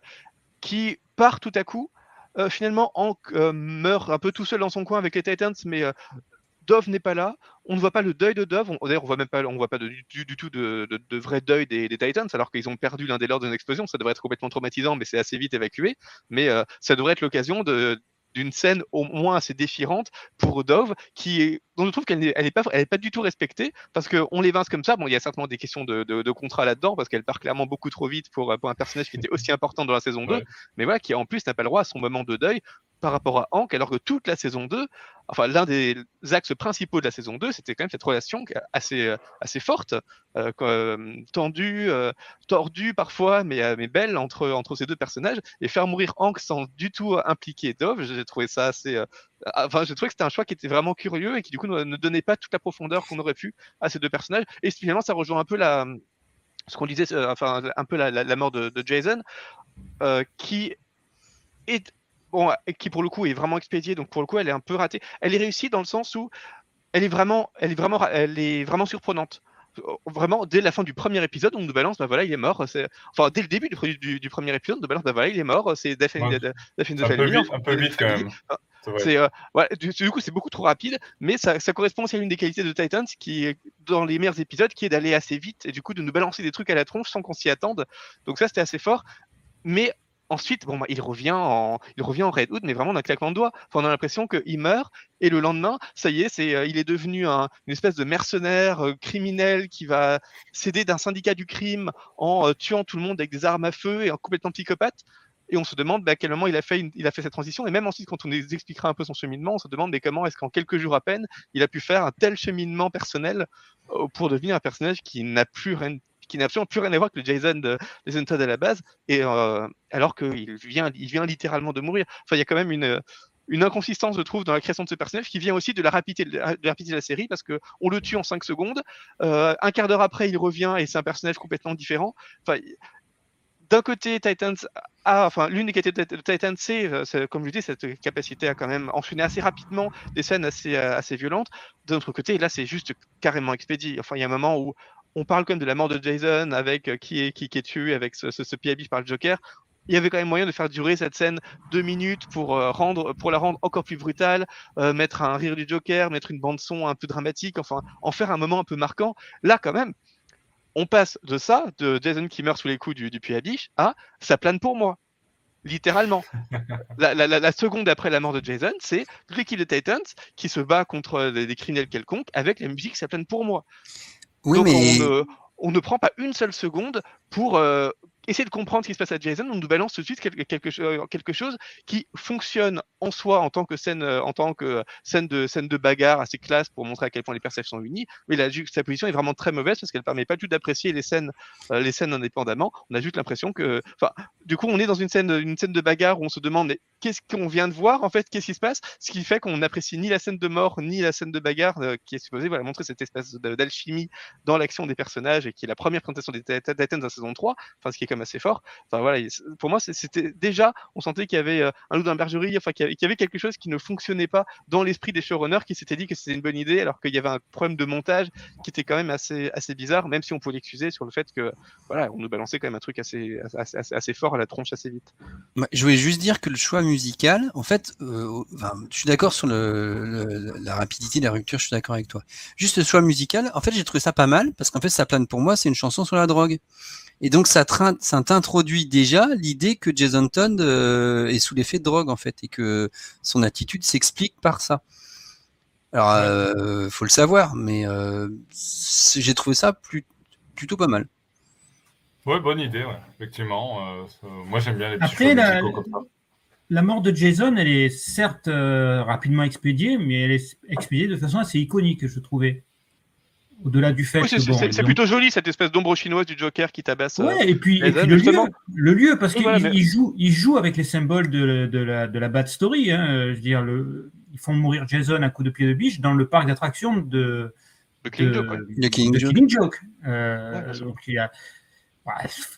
qui part tout à coup. Euh, finalement, Hank meurt un peu tout seul dans son coin avec les Titans, mais Dove n'est pas là, on ne voit pas le deuil de Dove, d'ailleurs on voit même pas, on voit pas du, tout de, vrai deuil des, Titans, alors qu'ils ont perdu l'un des leurs d'une explosion, ça devrait être complètement traumatisant, mais c'est assez vite évacué, mais euh, ça devrait être l'occasion de, d'une scène au moins assez défirante pour Dove, qui est, dont je trouve qu'elle n'est pas, elle est pas du tout respectée, parce qu'on l'évince comme ça. Bon, il y a certainement des questions de, de, contrat là-dedans, parce qu'elle part clairement beaucoup trop vite pour, pour, un personnage qui était aussi important dans la saison 2, mais voilà, qui en plus n'a pas le droit à son moment de deuil par rapport à Hank, alors que toute la saison 2, enfin l'un des axes principaux de la saison 2, c'était quand même cette relation assez, assez forte, euh, euh, tendue, euh, tordue parfois, mais, mais belle entre, entre ces deux personnages. Et faire mourir Hank sans du tout impliquer Dove, j'ai trouvé ça assez. enfin, j'ai trouvé que c'était un choix qui était vraiment curieux et qui du coup ne, donnait pas toute la profondeur qu'on aurait pu à ces deux personnages. Et finalement, ça rejoint un peu la, ce qu'on disait, enfin un peu la, la, mort de Jason, qui est bon, qui pour le coup est vraiment expédiée, donc pour le coup elle est un peu ratée. Elle est réussie dans le sens où elle est vraiment, elle est vraiment, elle est vraiment surprenante. Vraiment, dès la fin du premier épisode, on nous balance, bah voilà, il est mort. Enfin, dès le début du, du, premier épisode, on nous balance, bah voilà, il est mort. C'est Daphne, ouais. Un, peu vite, un peu vite quand même. C'est euh, du, coup, c'est beaucoup trop rapide, mais ça, ça, correspond aussi à une des qualités de Titans qui est dans les meilleurs épisodes, qui est d'aller assez vite et du coup de nous balancer des trucs à la tronche sans qu'on s'y attende. Donc ça, c'était assez fort. Mais ensuite, bon, bah, il, revient en, il revient en Red Hood, mais vraiment d'un claquement de doigts. on a l'impression qu'il meurt et le lendemain, ça y est, c'est, euh, il est devenu un, une espèce de mercenaire euh, criminel qui va céder d'un syndicat du crime en euh, tuant tout le monde avec des armes à feu et en complètement psychopathe. Et on se demande bah, à quel moment il a, fait il a fait cette transition. Et même ensuite, quand on expliquera un peu son cheminement, on se demande comment est-ce qu'en quelques jours à peine, il a pu faire un tel cheminement personnel pour devenir un personnage qui n'a plus rien, qui n'a absolument plus rien à voir que le Jason de Jason Todd à la base, et euh, alors qu'il vient, il vient littéralement de mourir. Enfin, il y a quand même une, une inconsistance, je trouve, dans la création de ce personnage qui vient aussi de la rapidité de la, série parce que on le tue en 5 secondes, euh, un quart d'heure après il revient et c'est un personnage complètement différent. Enfin, d'un côté, Titans a, enfin, l'une des qualités de Titans, c'est, euh, comme je dis, cette capacité à quand même enchaîner assez rapidement des scènes assez, assez violentes. De l'autre côté, là, c'est juste carrément expédié. Enfin, il y a un moment où on parle quand même de la mort de Jason avec euh, qui est, qui, est tué avec ce, ce, ce par le Joker. Il y avait quand même moyen de faire durer cette scène deux minutes pour, euh, rendre, pour la rendre encore plus brutale, euh, mettre un rire du Joker, mettre une bande son un peu dramatique, enfin en faire un moment un peu marquant. Là quand même, on passe de ça, de Jason qui meurt sous les coups du, du puits à biche, à ça plane pour moi littéralement. <laughs> la, la, la, seconde après la mort de Jason, c'est l'équipe de Titans qui se bat contre des, des criminels quelconques avec la musique ça plane pour moi. Oui, mais... on, ne, prend pas une seule seconde pour euh, essayer de comprendre ce qui se passe à Jason. On nous balance tout de suite quelque, chose qui fonctionne en soi en tant que scène, euh, en tant que scène de, scène de bagarre assez classe pour montrer à quel point les personnages sont unis. Mais la sa position est vraiment très mauvaise parce qu'elle permet pas du tout d'apprécier les scènes, euh, les scènes indépendamment. On a juste l'impression que, du coup, on est dans une scène, une scène de bagarre où on se demande qu'est-ce qu'on vient de voir en fait, qu'est-ce qui se passe, ce qui fait qu'on n'apprécie ni la scène de mort ni la scène de bagarre euh, qui est supposée voilà, montrer cette espèce d'alchimie dans l'action des personnages et qui est la première présentation des Titans saison 3, enfin ce qui est quand même assez fort. Enfin voilà, pour moi c'était déjà, on sentait qu'il y avait un loup d'imbergerie, enfin qu'il y, avait quelque chose qui ne fonctionnait pas dans l'esprit des showrunners qui s'étaient dit que c'était une bonne idée alors qu'il y avait un problème de montage qui était quand même assez assez bizarre, même si on pouvait l'excuser sur le fait que voilà, on nous balançait quand même un truc assez assez, fort à la tronche assez vite. Je voulais juste dire que le choix musical, en fait, euh, je suis d'accord sur la rapidité, la rupture, je suis d'accord avec toi. Juste le choix musical, en fait, j'ai trouvé ça pas mal parce qu'en fait, ça plane pour moi, c'est une chanson sur la drogue. Et donc, ça, ça t'introduit déjà l'idée que Jason Todd euh, est sous l'effet de drogue, en fait, et que son attitude s'explique par ça. Alors, euh, faut le savoir, mais euh, j'ai trouvé ça plutôt pas mal. Ouais, bonne idée, ouais. effectivement. Euh, moi, j'aime bien les petits Après, la, comme ça. La mort de Jason, elle est certes euh, rapidement expédiée, mais elle est expédiée de façon assez iconique, je trouvais. Au-delà du fait. Oui, c'est plutôt joli cette espèce d'ombre chinoise du Joker qui tabasse. Euh, ouais, et puis, et puis le, lieu, le, lieu, parce qu'il joue, il joue avec les symboles de, de, la, de la bad story. Hein, je veux dire, le, ils font mourir Jason à coup de pied de biche dans le parc d'attractions de, de, Killing Joke. De Killing Joke. Euh, donc il y a,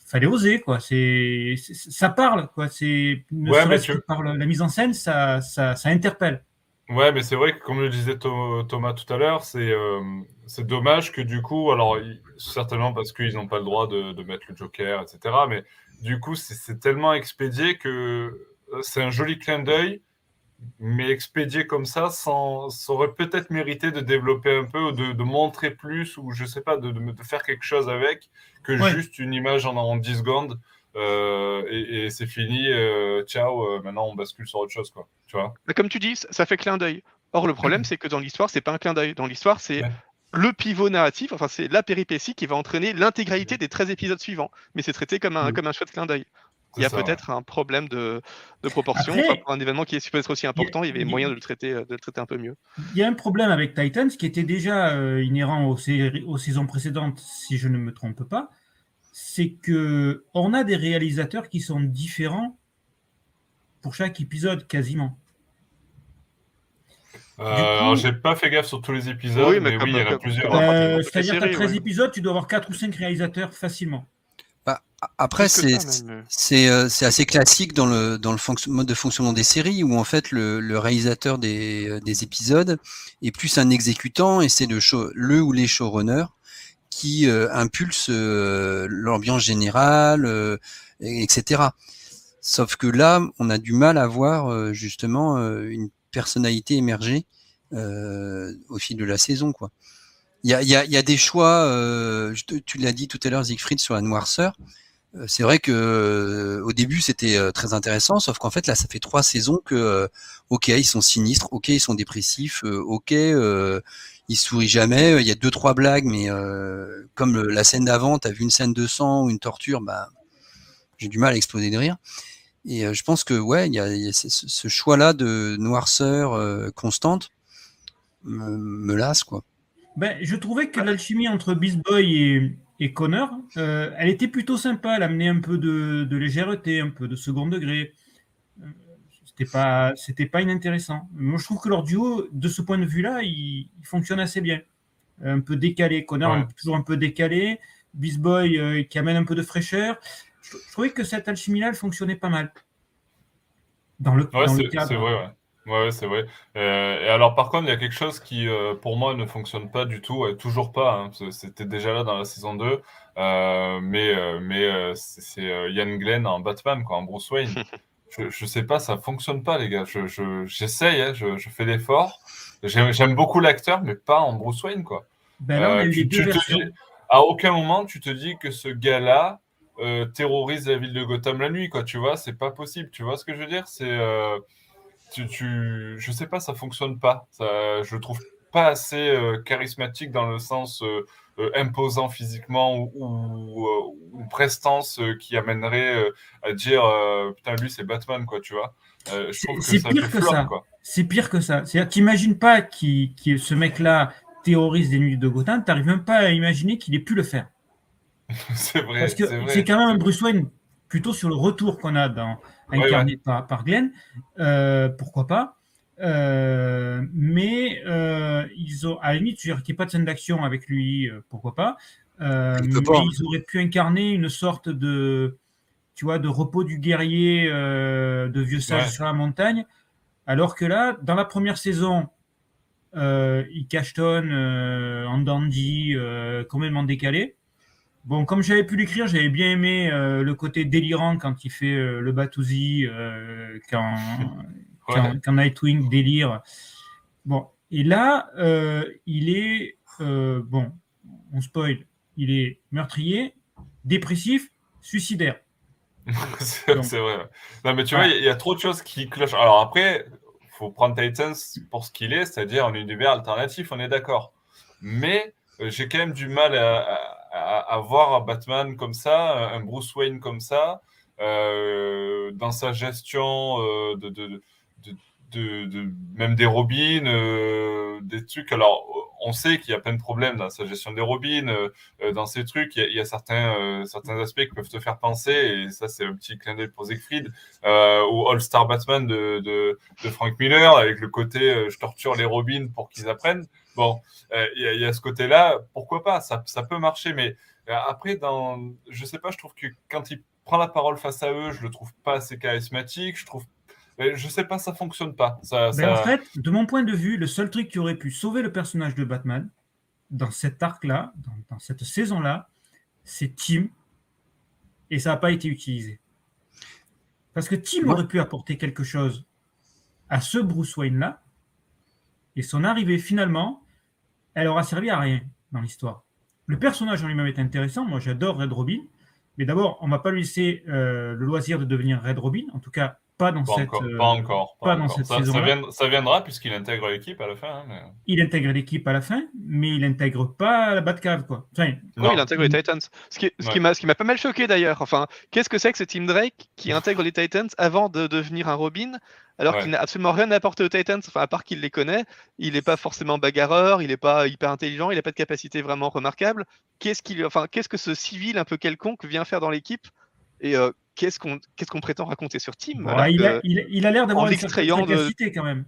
fallait oser quoi. C'est, ça parle quoi. C'est ne par la mise en scène, ça, ça, ça interpelle. Ouais, mais c'est vrai que comme le disait Thomas tout à l'heure, c'est euh, dommage que du coup, alors certainement parce qu'ils n'ont pas le droit de, de, mettre le Joker, etc. Mais du coup, c'est tellement expédié que euh, c'est un joli clin d'œil mais expédié comme ça, sans, ça aurait peut-être mérité de développer un peu, de, de, montrer plus, ou je sais pas, de, de, faire quelque chose avec, que juste une image en, en 10 secondes. Euh, et, et c'est fini, euh, ciao, euh, maintenant on bascule sur autre chose, quoi. Tu vois? Mais comme tu dis, ça fait clin d'œil. Or, le problème, c'est que dans l'histoire, c'est pas un clin d'œil. Dans l'histoire, c'est le pivot narratif, enfin, c'est la péripétie qui va entraîner l'intégralité des 13 épisodes suivants. Mais c'est traité comme un, comme un chouette clin d'œil il y a peut-être un problème de, de proportion. pour un événement qui est supposé être aussi important, il y avait moyen de le, traiter, de le traiter un peu mieux. Il y a un problème avec Titans qui était déjà euh, inhérent aux, aux, saisons précédentes, si je ne me trompe pas. C'est que on a des réalisateurs qui sont différents pour chaque épisode quasiment. Euh, j'ai pas fait gaffe sur tous les épisodes, oui, mais, oui, il y en a plusieurs. Euh, C'est-à-dire que 13 épisodes, tu dois avoir 4 ou 5 réalisateurs facilement. Bah, après, c'est euh, assez classique dans le, dans le mode de fonctionnement des séries où en fait le, le réalisateur des, euh, des, épisodes est plus un exécutant et c'est le, le ou les showrunners qui euh, impulse euh, l'ambiance générale, etc. Sauf que là, on a du mal à voir justement une personnalité émerger au fil de la saison, quoi. Il y a, y, y a, des choix, euh, tu l'as dit tout à l'heure, Siegfried, sur la noirceur. c'est vrai que au début c'était très intéressant, sauf qu'en fait là ça fait trois saisons que ok ils sont sinistres, ok ils sont dépressifs, ok ils sourient jamais, il y a deux trois blagues, mais comme la scène d'avant, t'as vu une scène de sang ou une torture, bah j'ai du mal à exploser de rire. Et je pense que ouais, il y a, ce, choix-là de noirceur constante me, lasse quoi. Ben, je trouvais que l'alchimie entre Beast Boy et, Connor, euh, elle était plutôt sympa. Elle amenait un peu de, légèreté, un peu de second degré. C'était pas, c'était pas inintéressant. Moi, je trouve que leur duo, de ce point de vue-là, il, fonctionne assez bien. Un peu décalé. Connor, toujours un peu décalé. Beast Boy euh, qui amène un peu de fraîcheur. Je, trouvais que cette alchimie-là, elle fonctionnait pas mal. Dans le, dans le cadre. C'est vrai, ouais. Ouais, c'est vrai. Euh, et alors, par contre, il y a quelque chose qui, euh, pour moi, ne fonctionne pas du tout, et toujours pas. Hein, c'était déjà là dans la saison 2, euh, mais, mais c'est Ian Glenn en Batman, quoi, en Bruce Wayne. <laughs> Je, je sais pas, ça fonctionne pas, les gars. Je, j'essaye, hein, je, je fais l'effort. J'aime beaucoup l'acteur, mais pas en Bruce Wayne, quoi. Ben deux à aucun moment, tu te dis que ce gars-là terrorise la ville de Gotham la nuit, quoi. Tu vois, c'est pas possible. Tu vois ce que je veux dire? C'est tu, tu, je sais pas, ça fonctionne pas. Ça, je trouve pas assez euh, charismatique dans le sens euh, euh, imposant physiquement ou, ou, prestance qui amènerait à dire putain lui c'est Batman quoi, tu vois. c'est pire que ça. C'est pire que ça. C'est-à-dire, t'imagines pas qui ce mec-là théorise des nuits de Gotham, t'arrives même pas à imaginer qu'il ait pu le faire. <laughs> c'est vrai. Parce que c'est quand même un Bruce Wayne plutôt sur le retour qu'on a dans, incarné Par, par, Glenn, euh, pourquoi pas. Euh, mais euh, ils ont, à la limite, qu'il n'y ait pas de scène d'action avec lui, pourquoi pas. mais ils auraient pu incarner une sorte de, tu vois, de repos du guerrier, de vieux sage sur la montagne. Alors que là, dans la première saison, il cachetonne en dandy, complètement décalé. Bon, comme j'avais pu l'écrire, j'avais bien aimé euh, le côté délirant quand il fait euh, le Batouzi, <laughs> euh, quand, Nightwing délire. Bon, et là, il est, bon, on spoil, il est meurtrier, dépressif, suicidaire. <laughs> c'est vrai. Non, mais tu vois, il y, a trop de choses qui clochent. Alors après, faut prendre Titans pour ce qu'il est, c'est-à-dire un univers alternatif, on est d'accord. Mais j'ai quand même du mal à à, voir un Batman comme ça, un Bruce Wayne comme ça, euh, dans sa gestion euh, de, de, de, même des Robins, euh, des trucs. Alors, on sait qu'il y a plein de problèmes dans sa gestion des Robins, dans ces trucs. Il y a, certains, certains aspects qui peuvent te faire penser, et ça, c'est un petit clin d'œil pour Siegfried, ou All-Star Batman de, de, Frank Miller, avec le côté je torture les Robins pour qu'ils apprennent. Bon, euh, il y, a ce côté-là, pourquoi pas, ça, peut marcher, mais euh, après, dans, je sais pas, je trouve que quand il prend la parole face à eux, je le trouve pas assez charismatique, je trouve je sais pas, ça fonctionne pas. Ça, En fait, de mon point de vue, le seul truc qui aurait pu sauver le personnage de Batman dans cet arc-là, dans, cette saison-là, c'est Tim. Et ça n'a pas été utilisé. Parce que Tim aurait pu apporter quelque chose à ce Bruce Wayne-là. Et son arrivée, finalement, elle aura servi à rien dans l'histoire. Le personnage en lui-même est intéressant. Moi, j'adore Red Robin. Mais d'abord, on ne va pas lui laisser euh, le loisir de devenir Red Robin. En tout cas, pas dans cette, encore, pas encore. Pas, dans cette ça, ça, viendra puisqu'il intègre l'équipe à la fin. Hein, il intègre l'équipe à la fin, mais il n'intègre pas la Batcave. Quoi. Enfin, oui, il intègre les Titans. Ce qui, ce qui m'a pas mal choqué d'ailleurs. Enfin, qu'est-ce que c'est que ce Team Drake qui intègre les Titans avant de devenir un Robin alors qu'il n'a absolument rien à apporter aux Titans, enfin, à part qu'il les connaît. Il n'est pas forcément bagarreur, il n'est pas hyper intelligent, il n'a pas de capacité vraiment remarquable. Qu'est-ce qu'il, enfin, qu'est-ce que ce civil un peu quelconque vient faire dans l'équipe Et euh, qu'est-ce qu'on prétend raconter sur Team il, a, il, a l'air d'avoir une capacité quand même.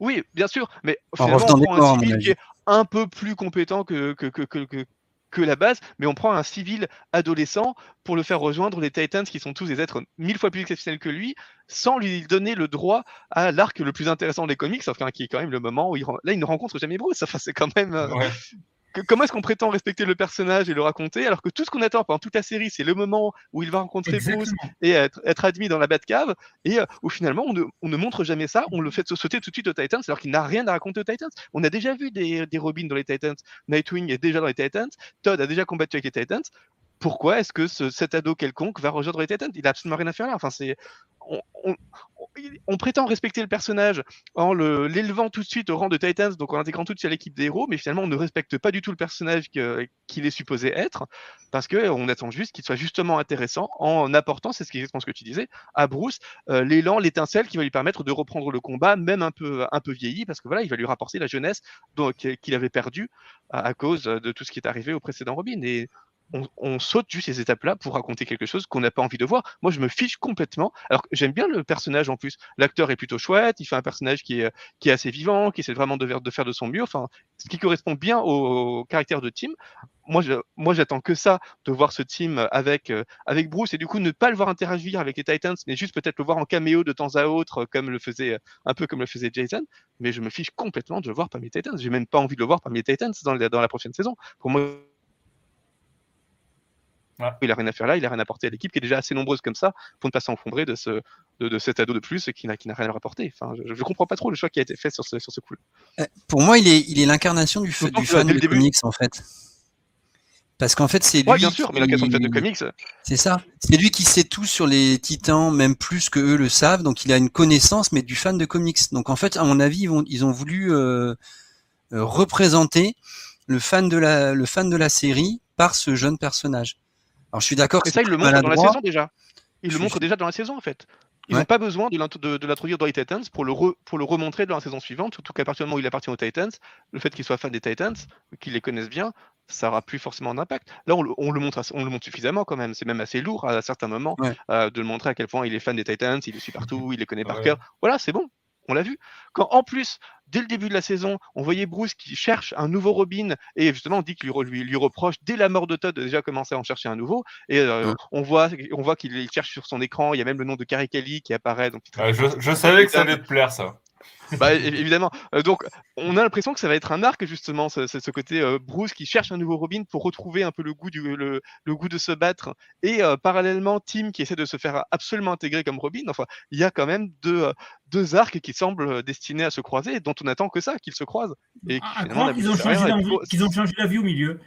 Oui, bien sûr, mais finalement, on prend un civil qui est un peu plus compétent que, que, que, que, que la base, mais on prend un civil adolescent pour le faire rejoindre les Titans qui sont tous des êtres mille fois plus exceptionnels que lui, sans lui donner le droit à l'arc le plus intéressant des comics, enfin, qui est quand même le moment où il, là, il ne rencontre jamais Bruce. Enfin, c'est quand même. Comment est-ce qu'on prétend respecter le personnage et le raconter alors que tout ce qu'on attend pendant toute la série, c'est le moment où il va rencontrer Bruce et être, admis dans la Batcave et euh, où finalement on ne, montre jamais ça, on le fait sauter tout de suite aux Titans alors qu'il n'a rien à raconter aux Titans. On a déjà vu des, des Robins dans les Titans, Nightwing est déjà dans les Titans, Todd a déjà combattu avec les Titans pourquoi est-ce que cet ado quelconque va rejoindre les Titans? Il a absolument rien à faire là. Enfin, c'est on, prétend respecter le personnage en l'élevant tout de suite au rang de Titans, donc en intégrant tout de suite à l'équipe des héros, mais finalement on ne respecte pas du tout le personnage qu'il est supposé être, parce qu'on attend juste qu'il soit justement intéressant en apportant, c'est ce, qui, ce que tu disais, à Bruce euh, l'élan, l'étincelle qui va lui permettre de reprendre le combat, même un peu, un peu vieilli, parce que voilà, il va lui rapporter la jeunesse qu'il avait perdue à, à, cause de tout ce qui est arrivé au précédent Robin. Et on, saute juste ces étapes-là pour raconter quelque chose qu'on n'a pas envie de voir. Moi, je me fiche complètement. Alors, j'aime bien le personnage en plus. L'acteur est plutôt chouette. Il fait un personnage qui est, qui est assez vivant, qui essaie vraiment de, de faire de son mieux. Enfin, ce qui correspond bien au, caractère de Tim. Moi, moi, j'attends que ça, de voir ce team avec, euh, avec Bruce et du coup ne pas le voir interagir avec les Titans, mais juste peut-être le voir en caméo de temps à autre, comme le faisait un peu comme le faisait Jason. Mais je me fiche complètement de le voir parmi les Titans. J'ai même pas envie de le voir parmi les Titans dans, dans la prochaine saison. Pour moi, il a rien à faire là, il a rien à apporter à l'équipe qui est déjà assez nombreuse comme ça pour ne pas s'enfombrer de, ce, de, cet ado de plus qui n'a rien à rapporter. Enfin, je, ne comprends pas trop le choix qui a été fait sur ce, sur ce coup. Euh, pour moi, il est, il est l'incarnation du, du fan de comics en fait. Parce qu'en fait, c'est lui. bien sûr, mais l'incarnation de comics. C'est ça. C'est lui qui sait tout sur les titans, même plus que eux le savent. Donc, il a une connaissance, mais du fan de comics. Donc, en fait, à mon avis, ils, vont, ils ont voulu euh, euh, représenter le fan de la, le fan de la série par ce jeune personnage. Alors je suis d'accord. Et ça, il le montre dans la saison déjà. Il le montre déjà dans la saison en fait. Ils n'ont pas besoin de l'introduire dans les Titans pour le, pour le remontrer dans la saison suivante, surtout qu'à partir du moment où il appartient aux Titans, le fait qu'il soit fan des Titans, qu'il les connaisse bien, ça aura plus forcément d'impact. Là, on le, montre, on le montre suffisamment quand même. C'est même assez lourd à certains moments euh, de le montrer à quel point il est fan des Titans, il les suit partout, il les connaît par cœur. Voilà, c'est bon on l'a vu. Quand en plus, dès le début de la saison, on voyait Bruce qui cherche un nouveau Robin, et justement on dit qu'il lui, lui, reproche dès la mort de Todd de déjà commencer à en chercher un nouveau, et euh, on voit, on voit qu'il cherche sur son écran, il y a même le nom de Carrie Kelly qui apparaît. Donc, je, savais que ça allait te plaire ça. Bah, évidemment. Euh, donc, on a l'impression que ça va être un arc, justement, ce, ce côté euh, Bruce qui cherche un nouveau Robin pour retrouver un peu le goût, du, le, goût de se battre. Et euh, parallèlement, Tim qui essaie de se faire absolument intégrer comme Robin. Enfin, il y a quand même deux, deux arcs qui semblent destinés à se croiser, dont on attend que ça, qu'ils se croisent. Et ah, qu'ils ont, ont changé la vie au milieu.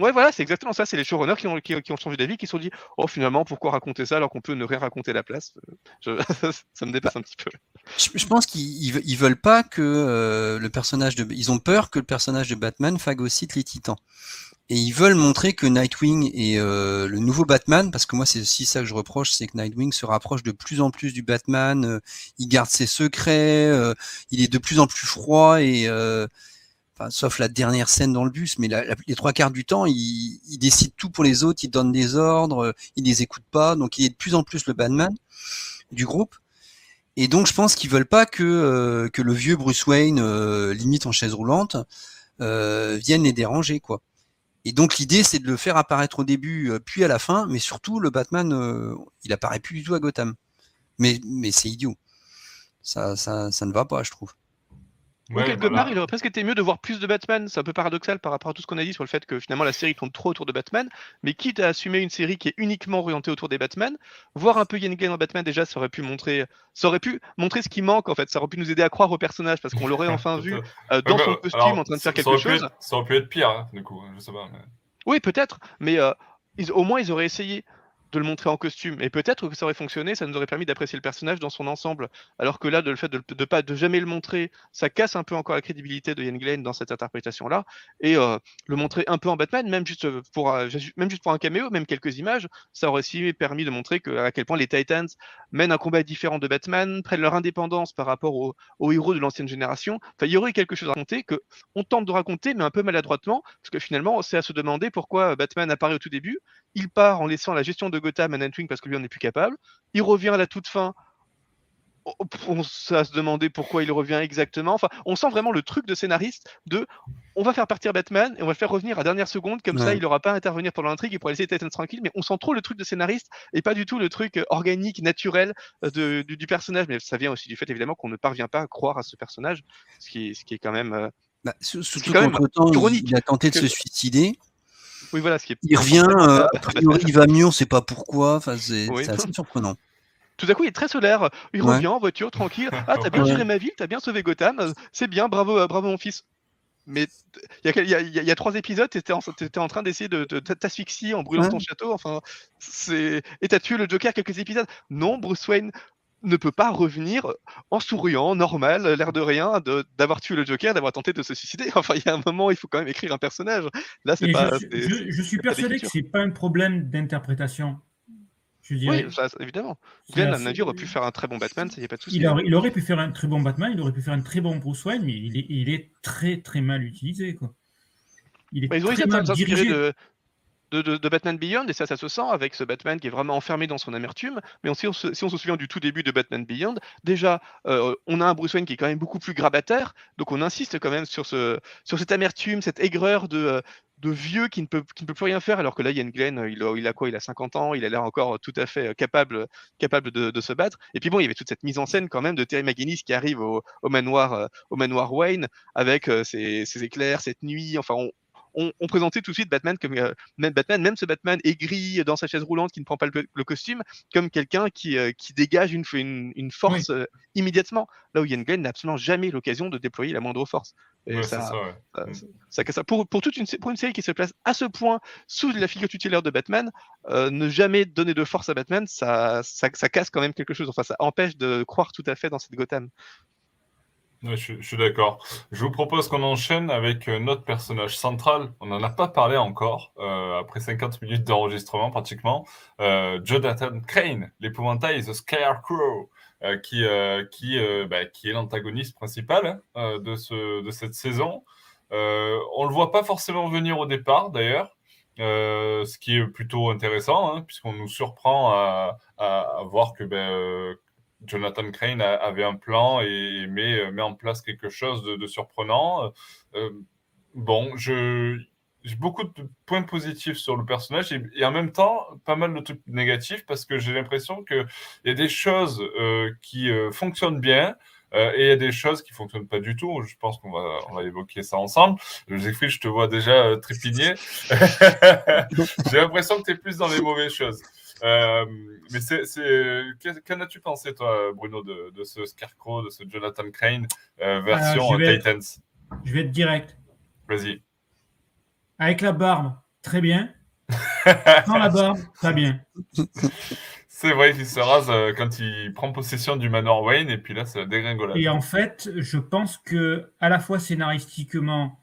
Ouais, voilà, c'est exactement ça. C'est les showrunners qui ont, changé d'avis, qui se sont dit Oh, finalement, pourquoi raconter ça alors qu'on peut ne rien raconter la place? <laughs> Ça me dépasse un petit peu. Je, pense qu'ils ils veulent pas que euh, le personnage de. Ils ont peur que le personnage de Batman phagocyte les titans. Et ils veulent montrer que Nightwing est euh, le nouveau Batman, parce que moi c'est aussi ça que je reproche, c'est que Nightwing se rapproche de plus en plus du Batman, euh, il garde ses secrets, il est de plus en plus froid et sauf la dernière scène dans le bus, mais les trois quarts du temps, il, décide tout pour les autres, il donne des ordres, il les écoute pas, donc il est de plus en plus le Batman du groupe. Et donc je pense qu'ils veulent pas que, euh, que le vieux Bruce Wayne, euh, limite en chaise roulante, euh, vienne les déranger, quoi. Et donc l'idée c'est de le faire apparaître au début, puis à la fin, mais surtout le Batman, il apparaît plus du tout à Gotham. Mais, mais c'est idiot. Ça, ça, ça ne va pas, je trouve quelque part, il aurait presque été mieux de voir plus de Batman. C'est un peu paradoxal par rapport à tout ce qu'on a dit sur le fait que finalement la série tourne trop autour de Batman. Mais quitte à assumer une série qui est uniquement orientée autour des Batman, voir un peu Yen en Batman déjà, ça aurait pu montrer, ça aurait pu montrer ce qui manque en fait. Ça aurait pu nous aider à croire au personnage parce qu'on l'aurait <laughs> enfin vu euh, dans son costume en train de faire quelque chose. ça aurait pu être pire, hein, du coup. Je sais pas. Oui, peut-être. Mais euh, au moins ils auraient essayé de le montrer en costume. Et peut-être que ça aurait fonctionné, ça nous aurait permis d'apprécier le personnage dans son ensemble. Alors que là, de le fait de, de, pas de jamais le montrer, ça casse un peu encore la crédibilité de Ian Glenn dans cette interprétation-là. Et euh, le montrer un peu en Batman, même juste pour euh, même juste pour un caméo, même quelques images, ça aurait aussi permis de montrer que, à quel point les Titans mènent un combat différent de Batman, prennent leur indépendance par rapport aux, héros de l'ancienne génération. Enfin, il y aurait quelque chose à raconter que on tente de raconter, mais un peu maladroitement, parce que finalement, c'est à se demander pourquoi Batman apparaît au tout début. Il part en laissant la gestion de Gotham à Nightwing parce que lui on n'est plus capable. Il revient à la toute fin. On à se demander pourquoi il revient exactement. Enfin, on sent vraiment le truc de scénariste de on va faire partir Batman et on va le faire revenir à dernière seconde, comme ça il n'aura pas à intervenir pendant l'intrigue, il pourra laisser Titans tranquille, mais on sent trop le truc de scénariste et pas du tout le truc euh, organique, naturel euh, du, personnage. Mais ça vient aussi du fait évidemment qu'on ne parvient pas à croire à ce personnage, ce qui, ce qui est quand même. Euh, bah, surtout temps, il, a tenté de se suicider. Oui, voilà, ce qui est... Il revient, <laughs> euh, a priori, il va mieux, on ne sait pas pourquoi. Enfin, c'est assez surprenant. Tout à coup, il est très solaire. Il revient en voiture, tranquille. Ah, t'as bien géré ma ville, t'as bien sauvé Gotham. C'est bien, bravo, euh, bravo mon fils. mais il y, a, trois épisodes, tu étais, en train d'essayer de, t'asphyxier en brûlant ton château. Enfin, c'est et t'as tué le Joker quelques épisodes. Non, Bruce Wayne ne peut pas revenir en souriant, normal, l'air de rien, d'avoir tué le Joker, d'avoir tenté de se suicider. <laughs> Enfin, il y a un moment, il faut quand même écrire un personnage. Là, c'est pas. Je, suis persuadé que c'est pas un problème d'interprétation. Oui, évidemment. Glenn, à aurait pu faire un très bon Batman, ça y a pas de souci. Il, il, aurait pu faire un très bon Batman, il aurait pu faire un très bon Bruce Wayne, mais il est, il est très très mal utilisé. Quoi. Il est bah, ils ont très mal dirigé. De, de, Batman Beyond, et ça, ça se sent avec ce Batman qui est vraiment enfermé dans son amertume. Mais si on se, souvient du tout début de Batman Beyond, déjà, euh, on a un Bruce Wayne qui est quand même beaucoup plus grabataire, donc on insiste quand même sur, ce, sur cette amertume, cette aigreur de, euh, de vieux qui ne, peut, qui ne peut plus rien faire, alors que là, Ian Glenn, euh, il a, il a quoi? Il a 50 ans, il a l'air encore tout à fait capable, capable de, se battre. Et puis bon, il y avait toute cette mise en scène quand même de Terry McGinnis qui arrive au, manoir, au manoir Wayne avec ses, ses, éclairs, cette nuit. Enfin, on, on, présentait tout de suite Batman comme euh, même Batman, même ce Batman aigri dans sa chaise roulante qui ne prend pas le, costume, comme quelqu'un qui, euh, qui dégage une, une, force euh, immédiatement. Là où Ian Glenn n'a absolument jamais l'occasion de déployer la moindre force. Ça, ça, pour, pour, toute une, pour une série qui se place à ce point sous la figure tutélaire de Batman, ne jamais donner de force à Batman, ça, ça, casse quand même quelque chose. Enfin, ça empêche de croire tout à fait dans cette Gotham je, suis d'accord. Je vous propose qu'on enchaîne avec euh, notre personnage central. On n'en a pas parlé encore, euh, après 50 minutes d'enregistrement pratiquement. Euh, Jonathan Crane, l'épouvantail The Scarecrow, euh, qui, qui, bah, qui est l'antagoniste principal hein, de, ce, de cette saison. on le voit pas forcément venir au départ, d'ailleurs. ce qui est plutôt intéressant, hein, puisqu'on nous surprend à, à, voir que, ben, Jonathan Crane avait un plan et met, met en place quelque chose de, surprenant. Euh, bon, je, j'ai beaucoup de points positifs sur le personnage et, en même temps pas mal de trucs négatifs parce que j'ai l'impression qu'il y a des choses euh, qui euh, fonctionnent bien. et il y a des choses qui fonctionnent pas du tout. Je pense qu'on va, on va évoquer ça ensemble. Jeffrey, je te vois déjà trépigner. <laughs> j'ai l'impression que tu es plus dans les mauvaises choses. Euh, mais c'est, qu'en as-tu pensé, toi, Bruno, de, de, ce Scarecrow, de ce Jonathan Crane euh, version Titans? Je vais être direct. Vas-y. Avec la barbe, très bien. <laughs> Sans la barbe, très bien. C'est vrai qu'il se rase euh, quand il prend possession du Manor Wayne et puis là, c'est la dégringolade. Et en fait, je pense que à la fois scénaristiquement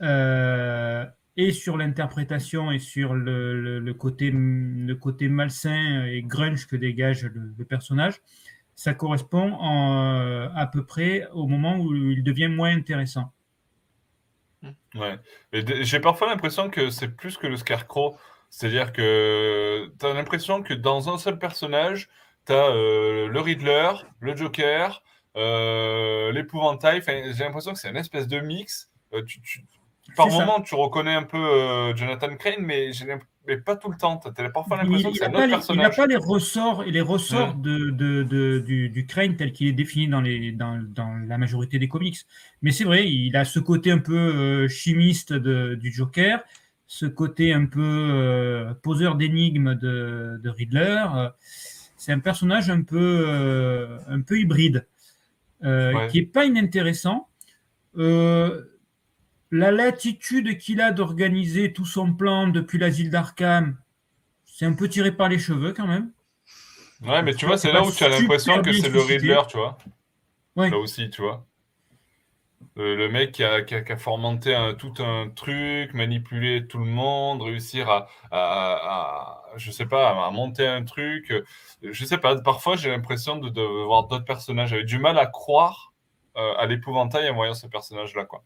euh, et sur l'interprétation et sur le, côté, le côté malsain et grunge que dégage le, personnage, ça correspond en, à peu près au moment où il devient moins intéressant. Ouais. J'ai parfois l'impression que c'est plus que le Scarecrow. C'est-à-dire que tu as l'impression que dans un seul personnage, tu as euh, le Riddler, le Joker, euh, l'épouvantail. J'ai l'impression que c'est une espèce de mix. Euh, tu, par moment, tu reconnais un peu Jonathan Crane, mais, mais, pas tout le temps. Tu as parfois l'impression que c'est un autre personnage. Il n'a pas les ressorts, et les ressorts de, de, du, du, Crane tel qu'il est défini dans, les, dans, dans, la majorité des comics. Mais c'est vrai, il a ce côté un peu euh, chimiste du Joker, ce côté un peu euh, poseur d'énigmes de, Riddler. C'est un personnage un peu, un peu hybride, qui n'est pas inintéressant. Euh, la latitude qu'il a d'organiser tout son plan depuis l'asile d'Arkham, c'est un peu tiré par les cheveux quand même. Ouais, mais tu vois, c'est là où tu as l'impression que c'est le Riddler, tu vois. Là aussi, tu vois. Euh, le mec qui a, qui tout un truc, manipulé tout le monde, réussir à, à, je sais pas, à monter un truc. Je sais pas, parfois j'ai l'impression de, voir d'autres personnages. J'avais du mal à croire euh, à l'épouvantail en voyant ce personnage-là, quoi.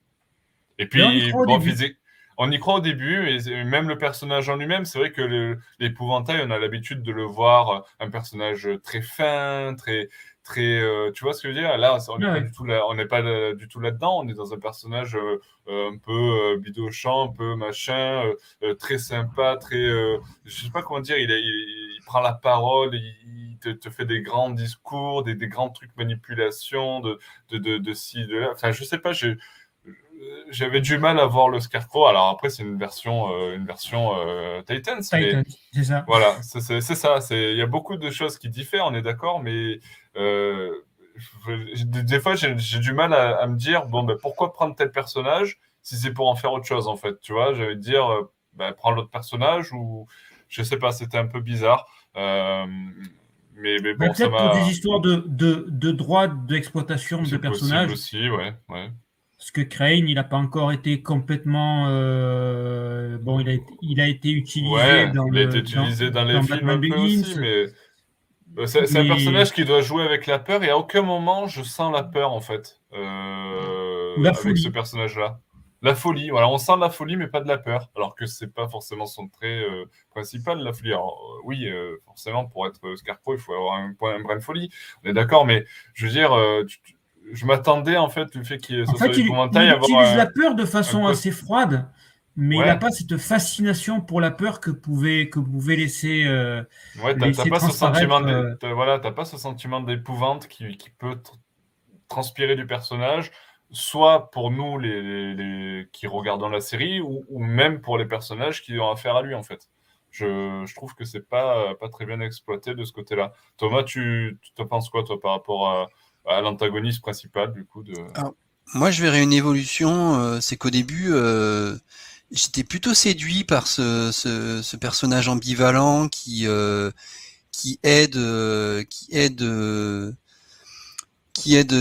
Et puis, on physique, on y croit au début, et même le personnage en lui-même, c'est vrai que l'épouvantail, on a l'habitude de le voir euh, un personnage très fin, très, très, euh, tu vois ce que je veux dire? Là, on n'est pas, du tout là, on n'est pas du tout là-dedans. On est dans un personnage euh, un peu bidochant, un peu machin, très sympa, très, je sais pas comment dire. Il, il, prend la parole, il, te, fait des grands discours, des, des grands trucs manipulation, de, de, de, de ci, de là. Enfin, je sais pas. Je, j'avais du mal à voir le Scarecrow. Alors après, c'est une version, euh, une version euh, Titans. ça. Voilà, c'est ça. Il y a beaucoup de choses qui diffèrent, on est d'accord, mais euh, des fois, j'ai du mal à, me dire bon, ben, pourquoi prendre tel personnage si c'est pour en faire autre chose, en fait. Tu vois, j'allais dire, bah, prends l'autre personnage ou je sais pas, c'était un peu bizarre. mais, mais bon, Peut-être pour des histoires de, de, de droits d'exploitation de personnages. aussi, ouais, ouais. Parce que Crane, il n'a pas encore été complètement. Euh, bon, il a, été, il a été utilisé dans il a été utilisé dans, les films un peu aussi, mais bah, c'est un personnage qui doit jouer avec la peur et à aucun moment je sens la peur en fait euh, avec ce personnage-là. La folie, voilà, on sent la folie mais pas de la peur, alors que c'est pas forcément son trait euh, principal, la folie. Alors, oui, forcément, pour être Scarecrow, il faut avoir un, un brin de folie, on est d'accord, mais je veux dire, tu, je m'attendais en fait le fait qu'il en fait, il, il utilise la peur de façon assez froide, mais il n'a pas cette fascination pour la peur que pouvait que pouvait laisser. Euh, ouais, t'as pas ce sentiment, euh, voilà, pas ce sentiment d'épouvante qui, qui, peut transpirer du personnage, soit pour nous les, les, qui regardons la série, ou, ou, même pour les personnages qui ont affaire à lui en fait. Je, je trouve que c'est pas pas très bien exploité de ce côté-là. Thomas, tu, tu te penses quoi toi par rapport à à l'antagoniste principal du coup de. moi, je verrais une évolution. Euh, c'est qu'au début, euh, j'étais plutôt séduit par ce, ce, ce personnage ambivalent qui euh, qui aide qui aide qui aide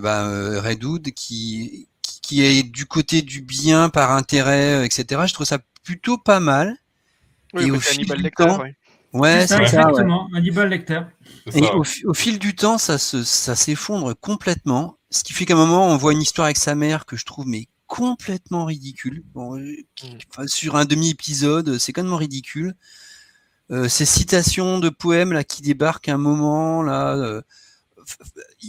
bah, Redwood, qui qui est du côté du bien par intérêt, etc. Je trouve ça plutôt pas mal. Oui, et au fil du temps, Ouais, c'est ça, exactement. Hannibal Lecter. Et au, fil du temps, ça se, ça s'effondre complètement. Ce qui fait qu'à un moment, on voit une histoire avec sa mère que je trouve mais complètement ridicule. Bon, euh, mm. sur un demi-épisode, c'est complètement ridicule. Euh, ces citations de poèmes là qui débarquent à un moment là. Euh,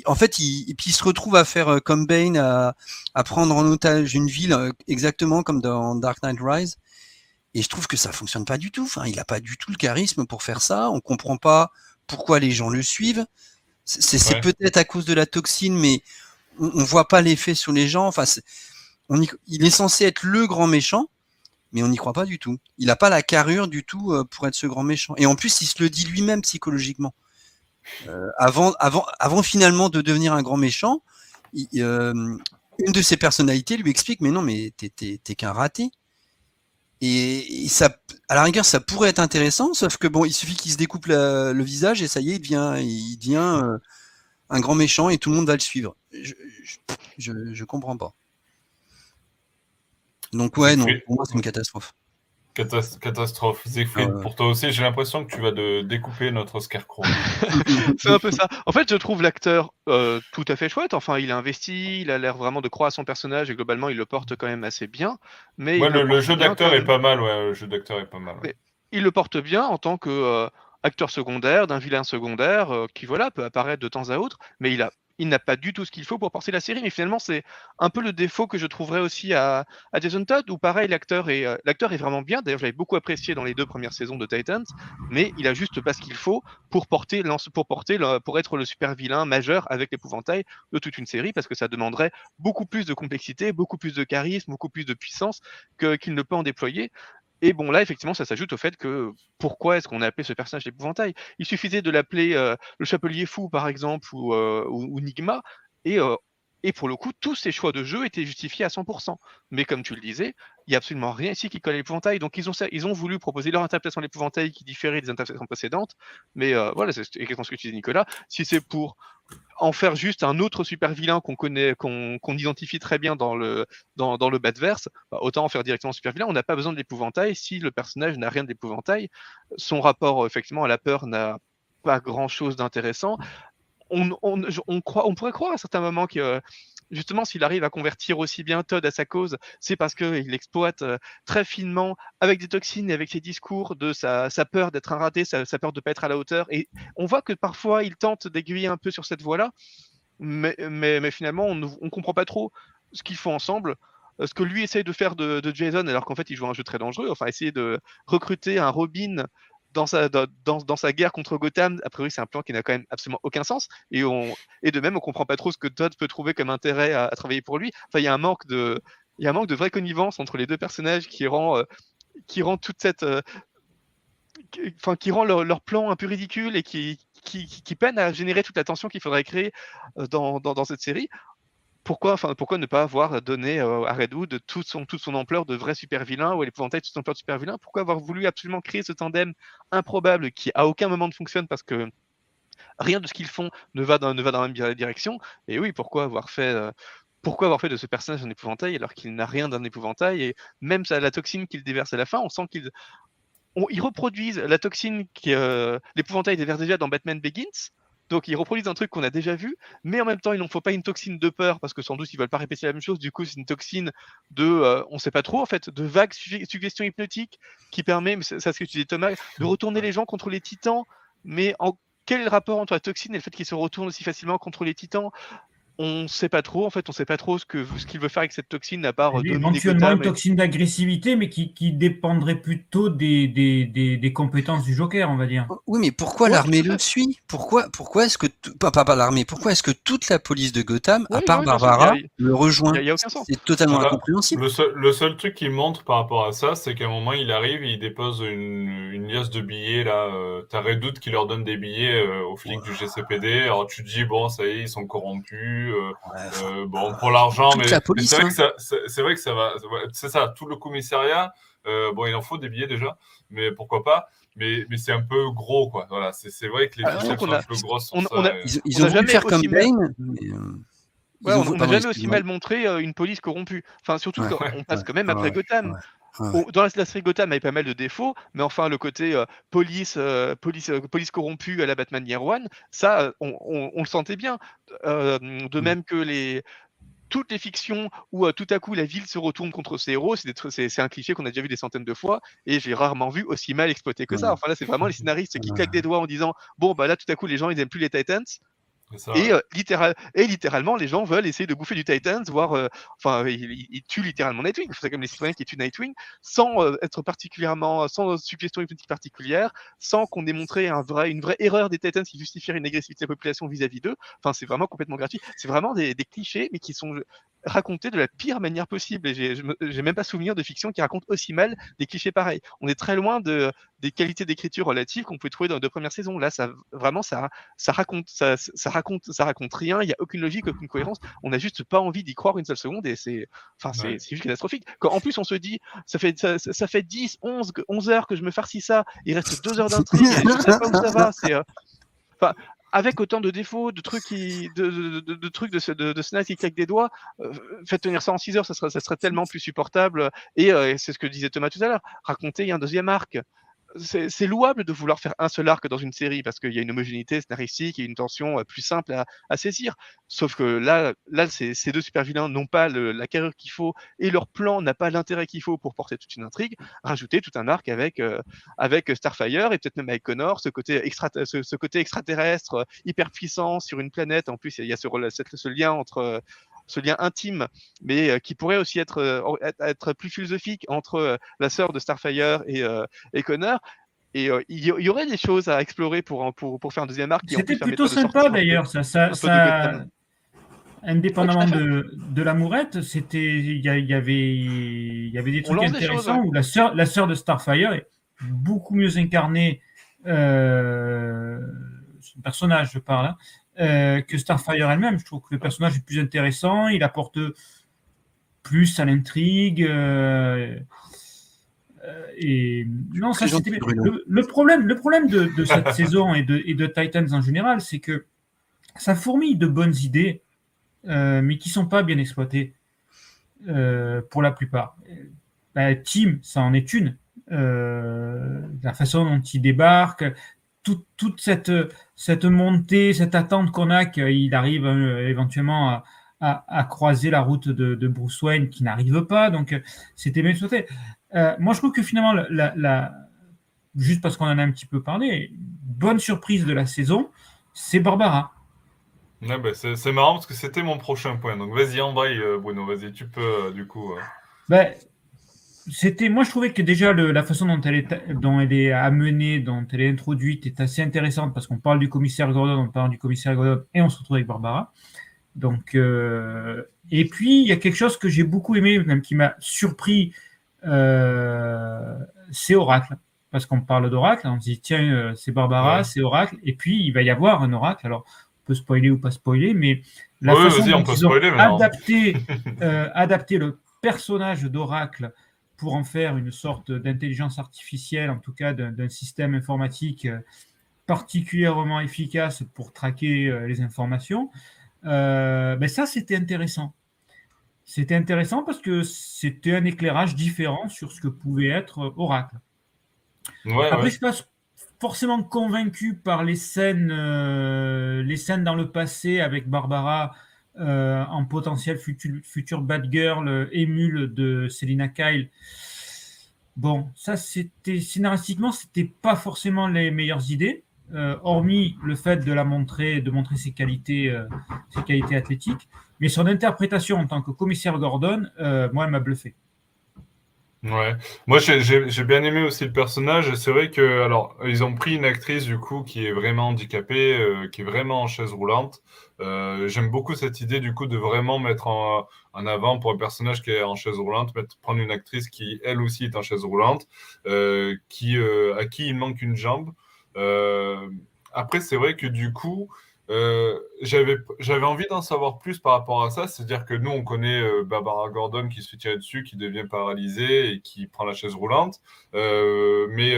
en fait, il, et puis il se retrouve à faire euh, comme Bane, à, à prendre en otage une ville euh, exactement comme dans Dark Knight Rise. Et je trouve que ça fonctionne pas du tout. Enfin, il a pas du tout le charisme pour faire ça. On comprend pas pourquoi les gens le suivent. C'est peut-être à cause de la toxine, mais on, on voit pas l'effet sur les gens. Enfin, on il est censé être le grand méchant, mais on n'y croit pas du tout. Il n'a pas la carrure du tout euh, pour être ce grand méchant. Et en plus, il se le dit lui-même psychologiquement. Euh, avant, avant, avant finalement de devenir un grand méchant, euh, une de ses personnalités lui explique mais non, mais t'es qu'un raté. Et, ça, à la rigueur, ça pourrait être intéressant, sauf que bon, il suffit qu'il se découpe le visage et ça y est, il devient, il devient euh, un grand méchant et tout le monde va le suivre. Je, je, je comprends pas. Donc ouais, non, pour moi c'est une catastrophe catastrophe. Siegfried, pour toi aussi, j'ai l'impression que tu vas de découper notre Scarecrow. <laughs> c'est un peu ça. En fait, je trouve l'acteur euh, tout à fait chouette. Enfin, il est investi, il a l'air vraiment de croire à son personnage et globalement, il le porte quand même assez bien. Mais le, jeu d'acteur est pas mal. Ouais, le jeu d'acteur est pas mal. il le porte bien en tant que euh, acteur secondaire d'un vilain secondaire euh, qui voilà peut apparaître de temps à autre, mais il a il n'a pas du tout ce qu'il faut pour porter la série. Mais finalement, c'est un peu le défaut que je trouverais aussi à, Jason Todd, où pareil, l'acteur est, euh, l'acteur est vraiment bien. D'ailleurs, je l'avais beaucoup apprécié dans les deux premières saisons de Titans, mais il a juste pas ce qu'il faut pour porter, pour porter, pour être le super vilain majeur avec l'épouvantail de toute une série, parce que ça demanderait beaucoup plus de complexité, beaucoup plus de charisme, beaucoup plus de puissance qu'il ne peut en déployer. Et bon, là, effectivement, ça s'ajoute au fait que pourquoi est-ce qu'on a appelé ce personnage l'épouvantail Il suffisait de l'appeler euh, le Chapelier Fou, par exemple, ou, euh, Nigma, et, euh, et pour le coup, tous ces choix de jeu étaient justifiés à 100%. Mais comme tu le disais, il n'y a absolument rien ici qui colle à l'épouvantail. Donc, ils ont, ils ont voulu proposer leur interprétation de l'épouvantail qui différait des interprétations précédentes. Mais voilà, c'est exactement ce que tu disais, Nicolas. Si c'est pour en faire juste un autre super vilain qu'on connaît, qu'on identifie très bien dans le, dans, le Batverse, bah, autant en faire directement super vilain. On n'a pas besoin de l'épouvantail si le personnage n'a rien d'épouvantail. Son rapport effectivement à la peur n'a pas grand chose d'intéressant. On, on, on, croit, on pourrait croire à certains moments que justement, s'il arrive à convertir aussi bien Todd à sa cause, c'est parce qu'il exploite euh, très finement, avec des toxines et avec ses discours, de sa, peur d'être un raté, sa, peur de ne pas être à la hauteur. Et on voit que parfois, il tente d'aiguiller un peu sur cette voie-là, mais, finalement, on ne comprend pas trop ce qu'ils font ensemble euh, ce que lui essaye de faire de, de Jason, alors qu'en fait il joue un jeu très dangereux, enfin essayer de recruter un Robin dans sa, dans, dans, sa guerre contre Gotham, a priori, c'est un plan qui n'a quand même absolument aucun sens. Et, on, et de même, on comprend pas trop ce que Todd peut trouver comme intérêt à, travailler pour lui. Enfin, il y a un manque de, il y a un manque de vraie connivence entre les deux personnages qui rend, euh, qui rend toute cette, euh, qui rend leur, leur, plan un peu ridicule et qui, qui, peine à générer toute la tension qu'il faudrait créer euh, dans, dans, cette série pourquoi, enfin, pourquoi ne pas avoir donné à Redwood toute son, toute son ampleur de vrai super vilain ou l'épouvantail toute son ampleur de super vilain Pourquoi avoir voulu absolument créer ce tandem improbable qui à aucun moment ne fonctionne parce que rien de ce qu'ils font ne va dans, la même direction? Et oui, pourquoi avoir fait pourquoi avoir fait de ce personnage un épouvantail alors qu'il n'a rien d'un épouvantail et même la toxine qu'il déverse à la fin, on sent qu'ils ils reproduisent la toxine qui euh, l'épouvantail déverse déjà dans Batman Begins. Donc ils reproduisent un truc qu'on a déjà vu, mais en même temps il n'en faut pas une toxine de peur parce que sans doute ils veulent pas répéter la même chose. Du coup c'est une toxine de, euh, on sait pas trop en fait, de vagues suggestions hypnotiques qui permet, c'est ce que tu dis Thomas, de retourner les gens contre les titans. Mais en, quel est le rapport entre la toxine et le fait qu'ils se retournent aussi facilement contre les titans? On ne sait pas trop, en fait, on ne sait pas trop ce qu'il ce qu'il veut faire avec cette toxine, à part. éventuellement une toxine d'agressivité, mais qui, dépendrait plutôt des, des, compétences du Joker, on va dire. Oui, mais pourquoi l'armée le suit? Pourquoi, pourquoi est-ce que. Pas, pas, l'armée, pourquoi est-ce que toute la police de Gotham, à part Barbara, le rejoint? C'est totalement incompréhensible. Le seul, truc qui montre par rapport à ça, c'est qu'à un moment, il arrive, il dépose une, une liasse de billets, là. Euh, T'as Redoute qui leur donne des billets euh, aux flics du GCPD. Alors tu te dis, bon, ça y est, ils sont corrompus. Euh, euh, bon, pour l'argent, mais, c'est vrai, hein. vrai, que ça va. C'est ça, tout le commissariat. Euh, bon, il en faut des billets déjà, mais pourquoi pas mais, mais c'est un peu gros, quoi. Voilà, c'est vrai que les ah, sont un peu grosses. On, a, ils, ont jamais faire comme Bane. on n'a jamais aussi mal montré une police corrompue. Enfin, surtout quand on passe quand même après Gotham. Dans la, série Gotham, il y avait pas mal de défauts, mais enfin, le côté euh, police, euh, police, euh, police corrompue à la Batman Year One, ça, on, le sentait bien. de mm. même que les, toutes les fictions où tout à coup la ville se retourne contre ses héros, c'est un cliché qu'on a déjà vu des centaines de fois et j'ai rarement vu aussi mal exploité que ça. Enfin là, c'est vraiment les scénaristes qui claquent des doigts en disant bon bah là tout à coup les gens ils aiment plus les Titans, et, euh, littéral, et littéralement, les gens veulent essayer de bouffer du Titans, voire, euh, enfin, ils, tuent littéralement Nightwing. C'est comme les citoyens qui tuent Nightwing, sans euh, être particulièrement, sans suggestion hypnotique particulière, sans qu'on ait montré un vrai, une vraie erreur des Titans qui justifierait une agressivité de la population vis-à-vis d'eux. Enfin, c'est vraiment complètement gratuit. C'est vraiment des, des, clichés, mais qui sont racontés de la pire manière possible. Et j'ai même pas souvenir de fiction qui raconte aussi mal des clichés pareils. On est très loin de, des qualités d'écriture relatives qu'on pouvait trouver dans les deux premières saisons. Là, ça, vraiment, ça, ça raconte, ça, ça raconte, ça raconte rien. Il n'y a aucune logique, aucune cohérence. On n'a juste pas envie d'y croire une seule seconde et c'est, enfin, c'est juste catastrophique. Quand, en plus, on se dit, ça fait, ça, ça, fait 10, 11, 11 heures que je me farcis ça. Il reste deux heures d'intrigue. je sais pas où ça va. C'est, euh, enfin, avec autant de défauts, de trucs de, de, trucs de, de, de qui claquent des doigts, euh, faites tenir ça en 6 heures, ça serait, tellement plus supportable. Et euh, c'est ce que disait Thomas tout à l'heure, raconter un deuxième arc c'est louable de vouloir faire un seul arc dans une série parce qu'il y a une homogénéité scénaristique et une tension euh, plus simple à, saisir. Sauf que là, là ces, deux super vilains n'ont pas la carrière qu'il faut et leur plan n'a pas l'intérêt qu'il faut pour porter toute une intrigue. Rajouter tout un arc avec, euh, avec Starfire et peut-être même avec Connor, ce côté, extra, ce, côté extraterrestre euh, hyper puissant sur une planète. En plus, il y a ce lien entre ce lien intime, mais euh, qui pourrait aussi être, euh, être, plus philosophique entre euh, la sœur de Starfire et, et Connor. Et il y, aurait des choses à explorer pour, pour, pour faire un deuxième arc. C'était plutôt sympa d'ailleurs. Ça, ça, indépendamment de, de l'amourette, c'était il y, avait il y avait des trucs intéressants où la sœur la sœur de Starfire est beaucoup mieux incarnée. Euh, personnage, je parle. Hein, euh, que Starfire elle-même. Je trouve que le personnage est plus intéressant, il apporte plus à l'intrigue. Euh, euh, et non, ça le, problème. Le problème de, cette <laughs> saison et de, et de, Titans en général, c'est que ça fourmille de bonnes idées, mais qui sont pas bien exploitées pour la plupart. Bah, Team, ça en est une. la façon dont il débarque, toute cette, cette montée, cette attente qu'on a qu'il arrive euh, éventuellement à, croiser la route de, Bruce Wayne qui n'arrive pas. Donc, c'était bien sauté. Euh, moi, je trouve que finalement, la, juste parce qu'on en a un petit peu parlé, bonne surprise de la saison, c'est Barbara. Bah, c'est marrant parce que c'était mon prochain point. Donc, vas-y, embraye, euh, Bruno. Vas-y, tu peux, du coup. Ben, c'était, moi, je trouvais que déjà la façon dont elle est, dont elle est amenée, dont elle est introduite, est assez intéressante parce qu'on parle du commissaire Gordon, on parle du commissaire Gordon et on se retrouve avec Barbara. Donc, euh, et puis il y a quelque chose que j'ai beaucoup aimé, même qui m'a surpris, euh, c'est Oracle, parce qu'on parle d'Oracle, on se dit tiens, euh, c'est Barbara, c'est Oracle, et puis il va y avoir un Oracle. Alors peux spoiler ou pas spoiler, mais la façon dont ils ont adapté, <laughs> adapté le personnage d'Oracle pour en faire une sorte d'intelligence artificielle, en tout cas d'un système informatique particulièrement efficace pour traquer les informations, ben ça c'était intéressant. C'était intéressant parce que c'était un éclairage différent sur ce que pouvait être Oracle. Après, je ne suis pas forcément convaincu par les scènes, euh, les scènes dans le passé avec Barbara euh, en potentiel futur, bad girl euh, émule de Selina Kyle. Bon, ça c'était scénaristiquement, c'était pas forcément les meilleures idées, hormis le fait de la montrer, de montrer ses qualités, ses qualités athlétiques. Mais son interprétation en tant que commissaire Gordon, moi, elle m'a bluffé. Ouais, moi j'ai bien aimé aussi le personnage. C'est vrai que alors ils ont pris une actrice du coup qui est vraiment handicapée, euh, qui est vraiment en chaise roulante. Euh, j'aime beaucoup cette idée du coup de vraiment mettre en, avant pour un personnage qui est en chaise roulante, mettre, prendre une actrice qui elle aussi est en chaise roulante, euh, qui à qui il manque une jambe. après c'est vrai que du coup euh, j'avais, envie d'en savoir plus par rapport à ça. C'est-à-dire que nous, on connaît euh, Barbara Gordon qui se fait tirer dessus, qui devient paralysée et qui prend la chaise roulante. Euh, mais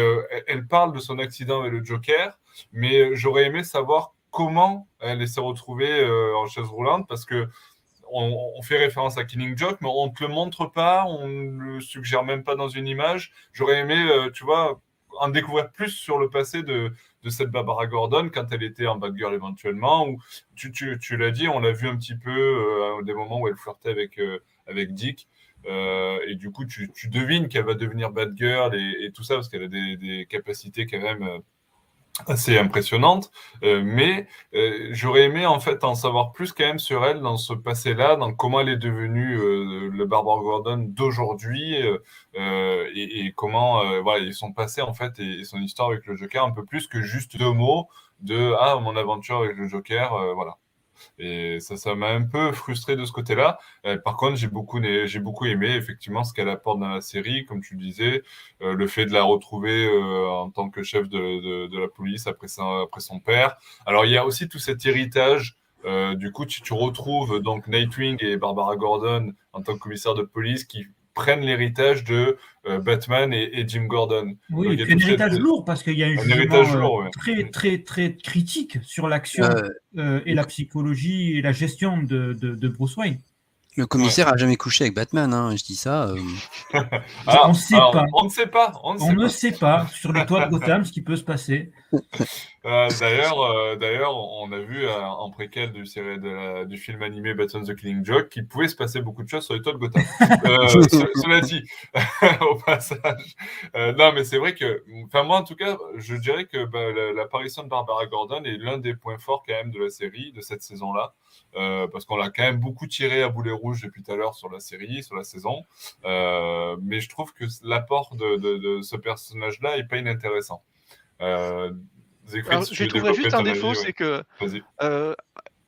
elle parle de son accident avec le Joker. Mais j'aurais aimé savoir comment elle s'est retrouvée en chaise roulante parce que on, fait référence à Killing Joke, mais on ne te le montre pas, on ne le suggère même pas dans une image. J'aurais aimé, tu vois, en découvrir plus sur le passé de, de cette Barbara Gordon quand elle était en bad girl éventuellement. Ou tu, tu, tu l'as dit, on l'a vu un petit peu euh, des moments où elle flirtait avec, euh, avec Dick. Euh, et du coup, tu, tu devines qu'elle va devenir bad girl et, et tout ça parce qu'elle a des, des, capacités quand même assez impressionnante, euh, mais euh, j'aurais aimé en fait en savoir plus quand même sur elle dans ce passé-là, dans comment elle est devenue euh, le Barbara Gordon d'aujourd'hui et, et, comment voilà ils sont passés en fait et, son histoire avec le Joker un peu plus que juste deux mots de ah mon aventure avec le Joker, voilà. Et ça, ça m'a un peu frustré de ce côté-là. Euh, par contre, j'ai beaucoup, j'ai beaucoup aimé effectivement ce qu'elle apporte dans la série, comme tu le disais, euh, le fait de la retrouver euh, en tant que chef de, de, la police après, après son père. Alors, il y a aussi tout cet héritage. du coup, tu, tu retrouves donc Nightwing et Barbara Gordon en tant que commissaire de police qui prennent l'héritage de euh, Batman et, Jim Gordon. Oui, un héritage lourd parce qu'il y a un héritage lourd, très, très, très critique sur l'action euh, et la psychologie et la gestion de, de Bruce Wayne. Le commissaire a jamais couché avec Batman, hein, je dis ça. Euh. <laughs> on ne sait pas. On ne sait pas. On, ne sait, pas. sur les toits de Gotham ce qui peut se passer. <laughs> Euh, d'ailleurs, <laughs> euh, d'ailleurs, on a vu en préquel du, du film animé Batman the Killing Joke qu'il pouvait se passer beaucoup de choses sur les toits de Gotham. <laughs> cela dit, au passage. non, mais c'est vrai que, enfin moi en tout cas, je dirais que bah, l'apparition de Barbara Gordon est l'un des points forts quand même de la série de cette saison-là. Euh, parce qu'on l'a quand même beaucoup tiré à boulet rouge depuis tout à l'heure sur la série, sur la saison. Euh, mais je trouve que l'apport de, ce personnage-là est pas inintéressant. Euh, je trouverais juste un défaut, c'est que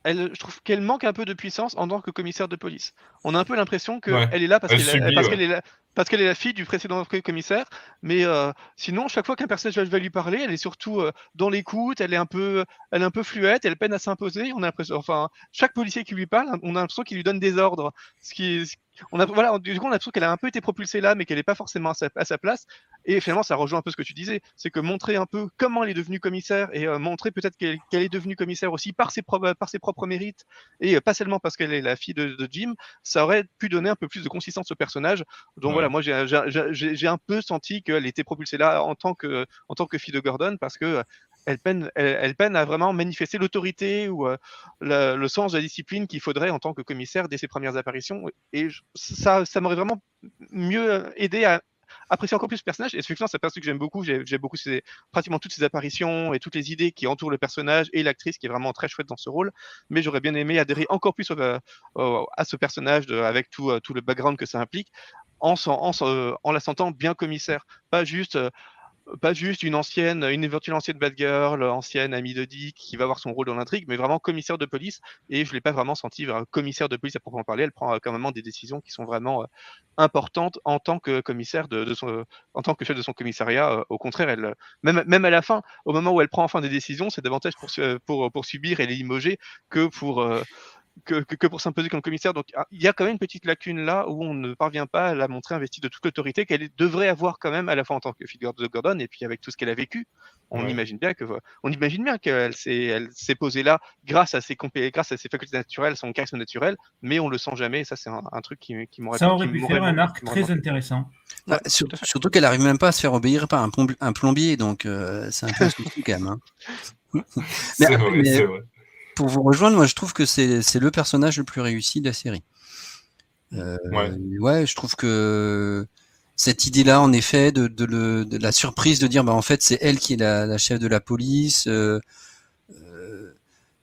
elle, je trouve qu'elle manque un peu de puissance en tant que commissaire de police. On a un peu l'impression qu'elle est là parce qu'elle est, parce qu'elle est la fille du précédent commissaire. Mais euh, sinon, chaque fois qu'un personnage va, lui parler, elle est surtout euh, dans l'écoute, elle est un peu, elle est un peu fluette, elle peine à s'imposer. On a l'impression, enfin, chaque policier qui lui parle, on a l'impression qu'il lui donne des ordres. Ce qui, on a, voilà, du coup, on a l'impression qu'elle a un peu été propulsée là, mais qu'elle n'est pas forcément à sa, place. Et finalement, ça rejoint un peu ce que tu disais, c'est que montrer un peu comment elle est devenue commissaire et euh, montrer peut-être qu'elle est devenue commissaire aussi par ses, par ses propres mérites et pas seulement parce qu'elle est la fille de, Jim, ça aurait pu donner un peu plus de consistance au personnage. Donc voilà, moi j'ai un peu senti qu'elle était propulsée là en tant que, en tant que fille de Gordon parce que elle peine, elle, peine à vraiment manifester l'autorité ou euh, le, sens de la discipline qu'il faudrait en tant que commissaire dès ses premières apparitions. Et ça, ça m'aurait vraiment mieux aidé à apprécier encore plus ce personnage. Et effectivement, c'est un personnage que j'aime beaucoup. J'aime beaucoup pratiquement toutes ses apparitions et toutes les idées qui entourent le personnage et l'actrice qui est vraiment très chouette dans ce rôle. Mais j'aurais bien aimé adhérer encore plus à ce personnage avec tout, tout, le background que ça implique en, en, en la sentant bien commissaire. Pas juste euh, pas juste une ancienne, une éventuelle ancienne bad girl, ancienne amie de Dick qui va avoir son rôle dans l'intrigue, mais vraiment commissaire de police. Et je l'ai pas vraiment senti commissaire de police à proprement parler. Elle prend quand même des décisions qui sont vraiment importante en tant que commissaire de, son, en tant que chef de son commissariat. Euh, au contraire, elle, même, même à la fin, au moment où elle prend enfin des décisions, c'est davantage pour, pour, pour subir et les limoger que pour, euh, que, que, pour s'imposer comme commissaire. Donc ah, il y a quand même une petite lacune là où on ne parvient pas à la montrer investie de toute l'autorité qu'elle devrait avoir quand même à la fois en tant que figure de Gordon et puis avec tout ce qu'elle a vécu. On imagine bien que on imagine bien qu'elle s'est elle s'est posée là grâce à ses grâce à ses facultés naturelles, son charisme naturel, mais on le sent jamais. Et ça c'est un, truc qui, qui m'aurait ça aurait pu faire un arc très intéressant. surtout, qu'elle arrive même pas à se faire obéir par un, un plombier, donc euh, c'est un peu souci quand même. Hein. <laughs> mais, vrai, vrai pour vous rejoindre, moi je trouve que c'est le personnage le plus réussi de la série. Euh, ouais. je trouve que cette idée-là, en effet, de, de, la surprise de dire, bah, en fait, c'est elle qui est la, chef de la police, euh, euh,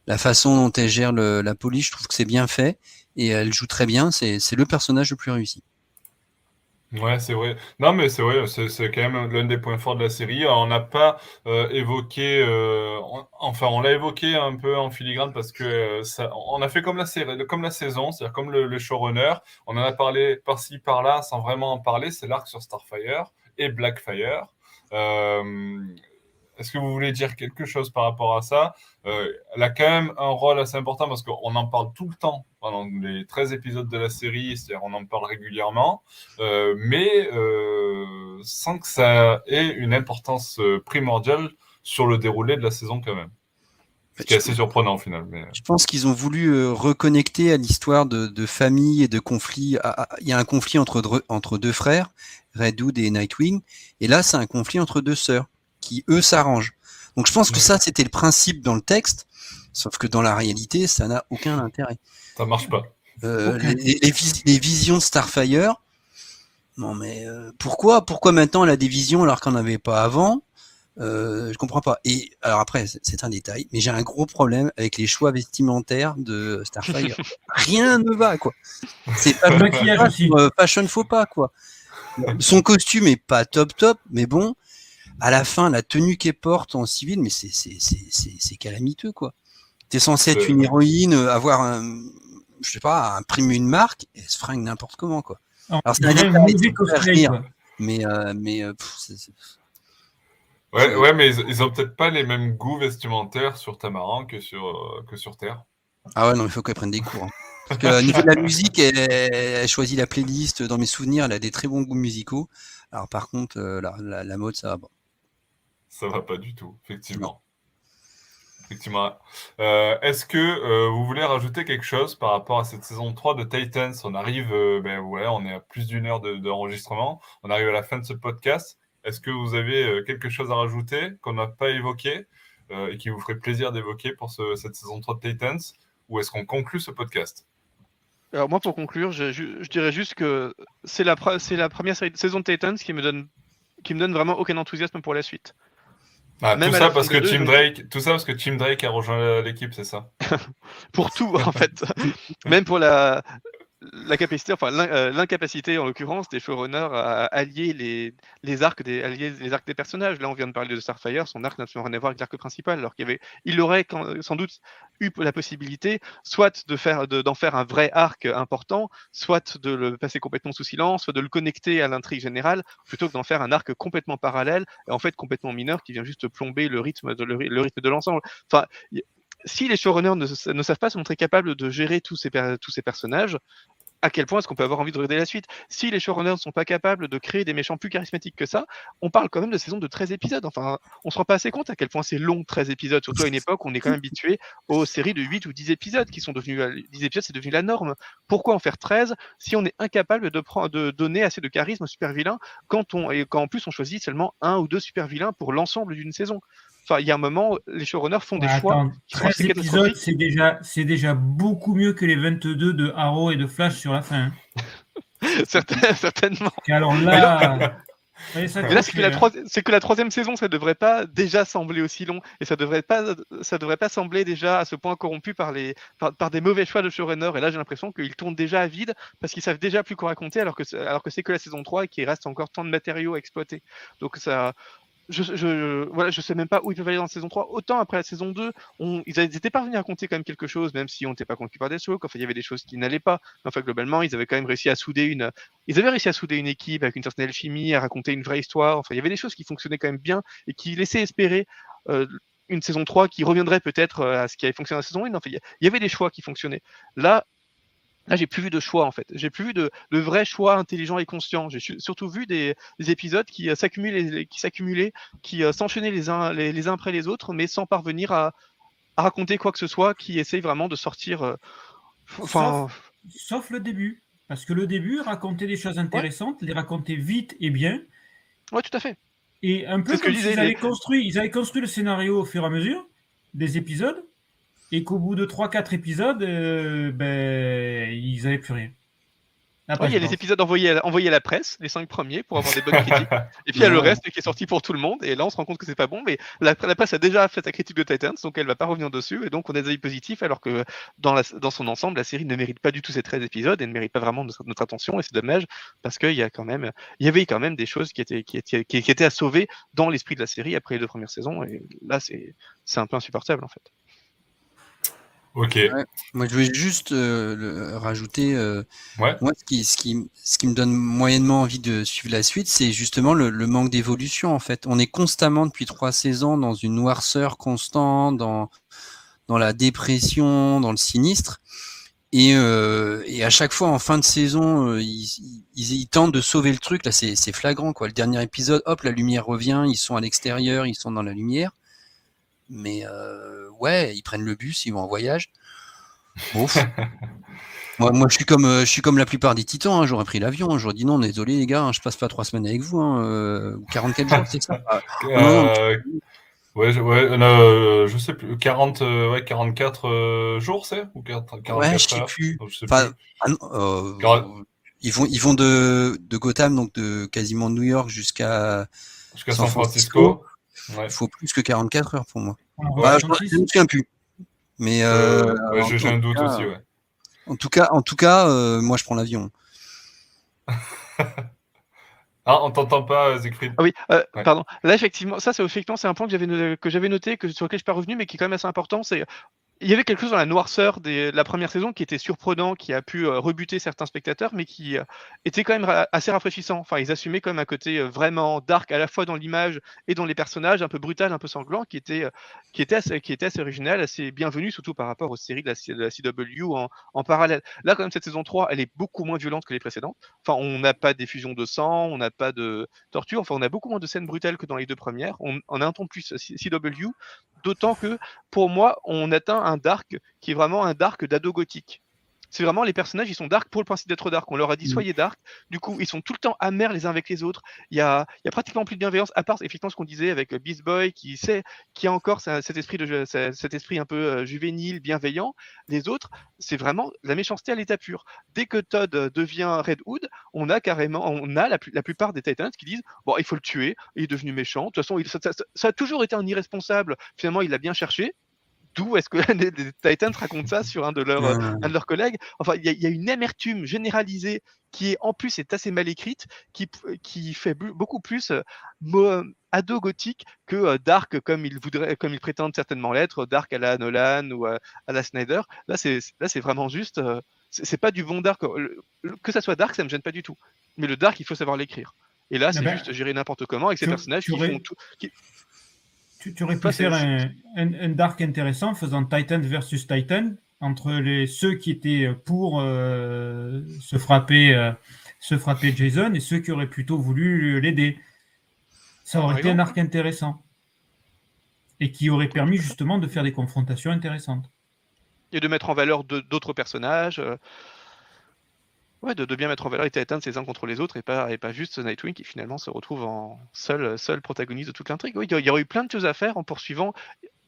la façon dont elle gère la police, je trouve que c'est bien fait et elle joue très bien. C'est le personnage le plus réussi. Ouais, c'est vrai. Non, mais c'est vrai, c'est quand même l'un des points forts de la série. On n'a pas euh, évoqué, euh, enfin, on l'a évoqué un peu en filigrane parce que euh, ça, on a fait comme la série, comme la saison, c'est-à-dire comme le, showrunner. On en a parlé par-ci par-là sans vraiment en parler. C'est l'arc sur Starfire et Blackfire. Est-ce que vous voulez dire quelque chose par rapport à ça? Euh, Elle a quand même un rôle assez important parce qu'on en parle tout le temps pendant les 13 épisodes de la série, c'est-à-dire on en parle régulièrement, euh, mais euh, sans que ça ait une importance primordiale sur le déroulé de la saison quand même. Ce qui est assez surprenant au final. Je pense qu'ils ont voulu reconnecter à l'histoire de, famille et de conflit. Ah, ah, il y a un conflit entre, entre deux frères, Redwood et Nightwing, et là c'est un conflit entre deux sœurs qui eux s'arrangent. Donc je pense que ça c'était le principe dans le texte, sauf que dans la réalité ça n'a aucun intérêt. Ça marche pas. Euh, les, visions de Starfire, non mais euh, pourquoi pourquoi maintenant elle a des visions alors qu'on n'avait pas avant? Euh, Je comprends pas. Et alors après c'est un détail, mais j'ai un gros problème avec les choix vestimentaires de Starfire. <laughs> Rien ne va quoi. C'est pas <laughs> euh, fashion faux pas quoi. Son costume est pas top top, mais bon, à la fin, la tenue qu'elle porte en civil, mais c'est calamiteux, quoi. T'es censé être une héroïne, euh, avoir un, je sais pas, imprimer une marque, et elle se fringue n'importe comment, quoi. Alors, c'est un rire, mais, euh, mais, euh, Ouais, ouais, mais ils, ont peut-être pas les mêmes goûts vestimentaires sur Tamaran que sur, que sur Terre. Ah ouais, non, il faut qu'elle prenne des cours. Hein. Parce que, au niveau de la musique, elle, elle, choisit la playlist. Dans mes souvenirs, elle a des très bons goûts musicaux. Alors, par contre, la, la, mode, ça va. Bon ça va pas du tout, effectivement. Effectivement. Euh, est-ce que euh, vous voulez rajouter quelque chose par rapport à cette saison 3 de Titans? On arrive, euh, ben ouais, on est à plus d'une heure d'enregistrement. on arrive à la fin de ce podcast. Est-ce que vous avez quelque chose à rajouter qu'on n'a pas évoqué et qui vous ferait plaisir d'évoquer pour cette saison 3 de Titans? Ou est-ce qu'on conclut ce podcast? Alors moi pour conclure, je, dirais juste que c'est la, la première saison de Titans qui me donne qui me donne vraiment aucun enthousiasme pour la suite. Ah, tout, ça parce que Tim Drake, tout ça parce que Tim Drake a rejoint l'équipe, c'est ça? <laughs> Pour tout, en fait. Même pour la, euh, l'incapacité en l'occurrence des showrunners à allier les, arcs des les arcs des personnages. Là, on vient de parler de Starfire, son arc n'a absolument rien à voir avec l'arc principal, alors qu'il il aurait sans doute eu la possibilité, soit de faire, d'en faire un vrai arc important, soit de le passer complètement sous silence, soit de le connecter à l'intrigue générale, plutôt que d'en faire un arc complètement parallèle et en fait complètement mineur qui vient juste plomber le rythme de, le, rythme de l'ensemble. Si les showrunners ne, ne, savent pas se montrer capables de gérer tous ces, personnages, à quel point est-ce qu'on peut avoir envie de regarder la suite? Si les showrunners ne sont pas capables de créer des méchants plus charismatiques que ça, on parle quand même de saison de 13 épisodes. Enfin, on se rend pas assez compte à quel point c'est long 13 épisodes, surtout à une époque où on est quand même habitué aux séries de 8 ou 10 épisodes qui sont devenus 10 épisodes, c'est devenu la norme. Pourquoi en faire 13 si on est incapable de, donner assez de charisme aux super vilains quand et quand en plus on choisit seulement un ou deux super vilains pour l'ensemble d'une saison? Enfin, il y a un moment, les showrunners font des choix. 13 épisodes, c'est déjà, c'est déjà beaucoup mieux que les 22 de Arrow et de Flash sur la fin. <laughs> certainement. Et alors là. là, <laughs> c'est que, la troisième saison, ça ne devrait pas déjà sembler aussi long et ça devrait pas, ça devrait pas sembler déjà à ce point corrompu par, les, par, des mauvais choix de showrunner. Et là, j'ai l'impression qu'ils tournent déjà à vide parce qu'ils savent déjà plus quoi raconter alors que, alors que c'est que la saison 3 et qu'il reste encore tant de matériaux à exploiter. Donc ça, je, je, sais même pas où ils peuvent aller dans la saison 3. Autant après la saison 2, on, ils étaient parvenus à raconter quand même quelque chose, même si on n'était pas convaincu par Deathstroke. Enfin, il y avait des choses qui n'allaient pas. Enfin, globalement, ils avaient quand même réussi à souder une, ils avaient réussi à souder une équipe avec une certaine alchimie, à raconter une vraie histoire. Enfin, il y avait des choses qui fonctionnaient quand même bien et qui laissaient espérer euh, une saison 3 qui reviendrait peut-être euh, à ce qui avait fonctionné dans la saison 1. Enfin, il y avait des choix qui fonctionnaient. Là, Là, j'ai plus vu de choix en fait. J'ai plus vu de, de vrais choix intelligents et conscients. J'ai surtout vu des, épisodes qui euh, s'accumulaient, qui s'accumulaient, qui euh, s'enchaînaient les uns, les, uns après les autres, mais sans parvenir à, raconter quoi que ce soit, qui essaye vraiment de sortir. Euh, sauf, le début, parce que le début racontait des choses intéressantes, les racontait vite et bien. Ouais, tout à fait. Et un peu comme ils avaient construit, ils avaient construit le scénario au fur et à mesure des épisodes et qu'au bout de 3-4 épisodes, euh, ben, ils n'avaient plus rien. il y a les épisodes envoyés à, envoyés à, la presse, les 5 premiers, pour avoir des bonnes critiques. <laughs> Et puis il y a le reste qui est sorti pour tout le monde. Et là, on se rend compte que c'est pas bon. Mais la, presse a déjà fait sa critique de Titans, donc elle va pas revenir dessus. Et donc on a des avis positifs, alors que dans, la, dans son ensemble, la série ne mérite pas du tout ces 13 épisodes et ne mérite pas vraiment notre, notre attention. Et c'est dommage parce qu'il y a quand même, il y avait quand même des choses qui étaient, qui étaient, qui étaient à sauver dans l'esprit de la série après les deux premières saisons. Et là, c'est un peu insupportable en fait. Ok. Moi, je voulais juste euh, rajouter. Euh, moi, ce qui, ce, qui, ce qui me donne moyennement envie de suivre la suite, c'est justement le, manque d'évolution. En fait, on est constamment depuis trois saisons dans une noirceur constante, dans, dans la dépression, dans le sinistre. Et, euh, et à chaque fois, en fin de saison, ils, ils, tentent de sauver le truc. Là, c'est flagrant. Quoi. Le dernier épisode, hop, la lumière revient. Ils sont à l'extérieur, ils sont dans la lumière. Mais ouais, ils prennent le bus, ils vont en voyage. Ouf. <laughs> moi, moi, je suis comme, je suis comme la plupart des titans. Hein, j'aurais pris l'avion. J'aurais dit non, désolé les gars, hein, je passe pas trois semaines avec vous. Hein, 44 jours, c'est ça. <laughs> Euh, ouais, ouais je sais plus. 40, ouais, 44 jours, c'est? Ou 44 Ouais, je sais plus. Ah euh, ils vont, ils vont de, de Gotham, donc de quasiment New York jusqu'à jusqu'à San Francisco. Il faut plus que 44 heures pour moi. Bah, je ne me souviens plus. Mais euh, j'ai un doute aussi. Ouais. En tout cas, en tout cas euh, moi je prends l'avion. <laughs> Ah, on t'entend pas, Siegfried. Ah oui, euh, pardon. Là, effectivement, ça, c'est effectivement, c'est un point que j'avais que j'avais noté, que sur lequel je suis pas revenu, mais qui est quand même assez important. C'est il y avait quelque chose dans la noirceur de la première saison qui était surprenant, qui a pu euh, rebuter certains spectateurs, mais qui euh, était quand même assez rafraîchissant. Enfin, ils assumaient quand même un côté euh, vraiment dark à la fois dans l'image et dans les personnages, un peu brutal, un peu sanglant, qui était, qui était, assez, qui était original, assez bienvenu, surtout par rapport aux séries de la, CW en, en, parallèle. Là, quand même, cette saison 3, elle est beaucoup moins violente que les précédentes. Enfin, on n'a pas d'effusion de sang, on n'a pas de torture, enfin, on a beaucoup moins de scènes brutales que dans les deux premières. On, on a un ton plus CW, d'autant que pour moi, on atteint un dark qui est vraiment un dark d'ado gothique c'est vraiment les personnages, ils sont dark pour le principe d'être dark. On leur a dit mm. soyez dark. Du coup, ils sont tout le temps amers les uns avec les autres. Il y a, il y a pratiquement plus de bienveillance, à part effectivement ce qu'on disait avec Beast Boy, qui sait, qui a encore cet esprit de cet esprit un peu euh, juvénile, bienveillant. Les autres, c'est vraiment la méchanceté à l'état pur. Dès que Todd devient Red Hood, on a carrément, on a la, la plupart des Titans qui disent bon, il faut le tuer. Il est devenu méchant. De toute façon, il, ça, ça, a toujours été un irresponsable. Finalement, il l'a bien cherché d'où est-ce que <laughs> les, Titans racontent ça sur un de leurs, un de leurs collègues Enfin, il y, a une amertume généralisée qui est en plus est assez mal écrite, qui, qui fait beaucoup plus euh, ado gothique que euh, dark comme il voudrait, comme il prétendent certainement l'être, dark à la Nolan ou à, la Snyder. Là, c'est là, c'est vraiment juste. Euh, c'est pas du bon dark. Que ça soit dark, ça me gêne pas du tout. Mais le dark, il faut savoir l'écrire. Et là, c'est ben, juste gérer n'importe comment avec ces personnages qui font tout. Tu, aurais pu faire un, dark intéressant faisant Titan versus Titan entre les, ceux qui étaient pour euh, se, frapper, euh, se frapper Jason et ceux qui auraient plutôt voulu l'aider. Ça aurait été un arc intéressant. Et qui aurait permis justement de faire des confrontations intéressantes. Et de mettre en valeur d'autres personnages. Ouais, de, bien mettre en valeur les Titans les uns contre les autres et pas, et pas juste Nightwing qui finalement se retrouve en seul, seul protagoniste de toute l'intrigue. Oui, il y, aurait eu plein de choses à faire en poursuivant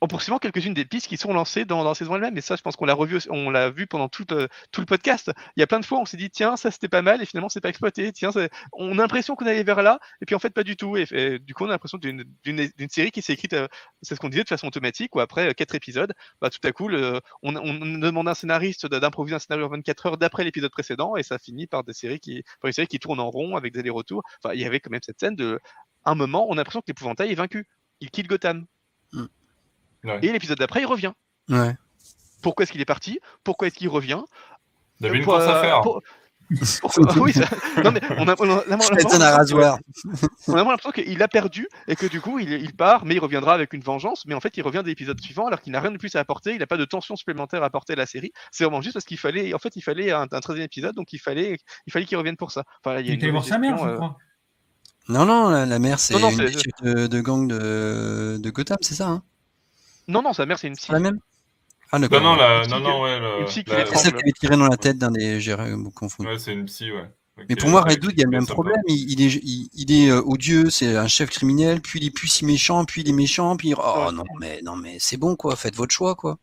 en poursuivant quelques-unes des pistes qui sont lancées dans, la saison elle-même. Et ça, je pense qu'on l'a revu, on l'a vu pendant tout le, tout le podcast. Il y a plein de fois, on s'est dit, tiens, ça c'était pas mal, et finalement, c'est pas exploité. Tiens, on a l'impression qu'on allait vers là, et puis en fait, pas du tout. Et, du coup, on a l'impression d'une série qui s'est écrite, euh, c'est ce qu'on disait, de façon automatique, ou après euh, quatre épisodes, bah, tout à coup, on, demande à un scénariste d'improviser un scénario en 24 heures d'après l'épisode précédent, et ça finit par des séries qui, par une série qui tourne en rond avec des allers-retours. Enfin, il y avait quand même cette scène de un moment, on a l'impression que l'épouvantail est vaincu. Il quitte Gotham. Mm. Et l'épisode d'après, il revient. Ouais. Pourquoi est-ce qu'il est parti? Pourquoi est-ce qu'il revient? Il avait une course à faire. <laughs> oui, ça... non, mais on a, on a, on a <laughs> l'impression qu'il a perdu et que du coup il, il, part, mais il reviendra avec une vengeance. Mais en fait, il revient de l'épisode suivant alors qu'il n'a rien de plus à apporter. Il n'a pas de tension supplémentaire à apporter à la série. C'est vraiment juste parce qu'il fallait, en fait, il fallait un, un 13e épisode, donc il fallait, il fallait qu'il revienne pour ça. Enfin, il, il voir sa mère, je euh, crois. Non, non, la, mère, c'est une de, de, gang de, de Gotham, c'est ça hein? Non, non, sa mère, c'est une psy. La même ah, non, non, la, non, non, ouais. C'est celle qui avait tiré dans la tête d'un des. J'ai confondu. Ouais, c'est une psy, ouais. Mais pour moi, Redwood, il y a le même problème. Il, est, il, est euh, odieux, c'est un chef criminel, puis il est plus si méchant, puis il est méchant, puis oh non, mais non, mais c'est bon quoi, faites votre choix quoi.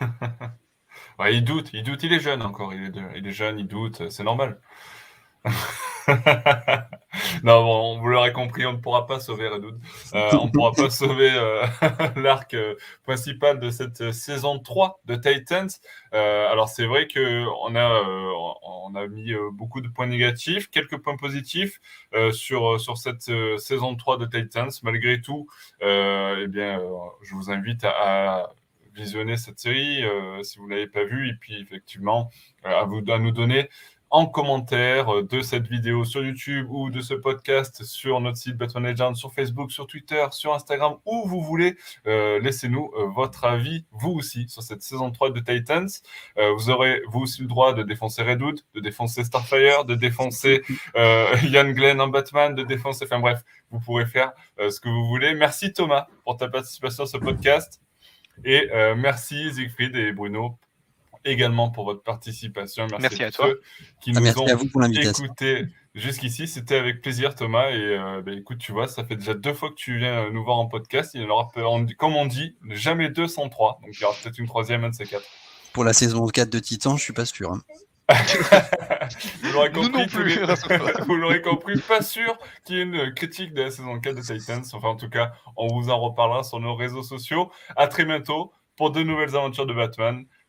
<laughs> ouais, il doute, il doute, il est jeune encore, il est, il est jeune, il doute, c'est normal. <laughs> non, bon, vous l'aurez compris, on ne pourra pas sauver Redwood. Euh, <laughs> on ne pourra pas sauver euh, <laughs> l'arc euh, principal de cette saison 3 de Titans. alors, c'est vrai qu'on a, on a mis beaucoup de points négatifs, quelques points positifs sur, sur cette saison 3 de Titans. Malgré tout, eh bien, je vous invite à, visionner cette série si vous ne l'avez pas vue et puis effectivement à, vous, à nous donner en commentaire euh, de cette vidéo sur YouTube ou de ce podcast sur notre site Batman Legends, sur Facebook, sur Twitter, sur Instagram, où vous voulez. Euh, laissez-nous euh, votre avis, vous aussi, sur cette saison 3 de Titans. vous aurez, vous aussi, le droit de défoncer Redwood, de défoncer Starfire, de défoncer <laughs> Ian Glenn en Batman, de défoncer... Enfin bref, vous pourrez faire ce que vous voulez. Merci Thomas pour ta participation à ce podcast. Et merci Siegfried et Bruno également pour votre participation. Merci, à, toi. qui ah, nous ont à vous pour écouté jusqu'ici. C'était avec plaisir, Thomas. Et euh, bah, écoute, tu vois, ça fait déjà deux fois que tu viens nous voir en podcast. Il y en aura, comme on dit, jamais deux sans trois. Donc il y aura peut-être une troisième, un de ces quatre. Pour la saison 4 de Titan, je suis pas sûr. Hein. <laughs> vous l'aurez compris, <laughs> vous l'aurez compris, pas sûr qu'il y ait une critique de la saison 4 de Titans. Enfin, en tout cas, on vous en reparlera sur nos réseaux sociaux. À très bientôt pour de nouvelles aventures de Batman.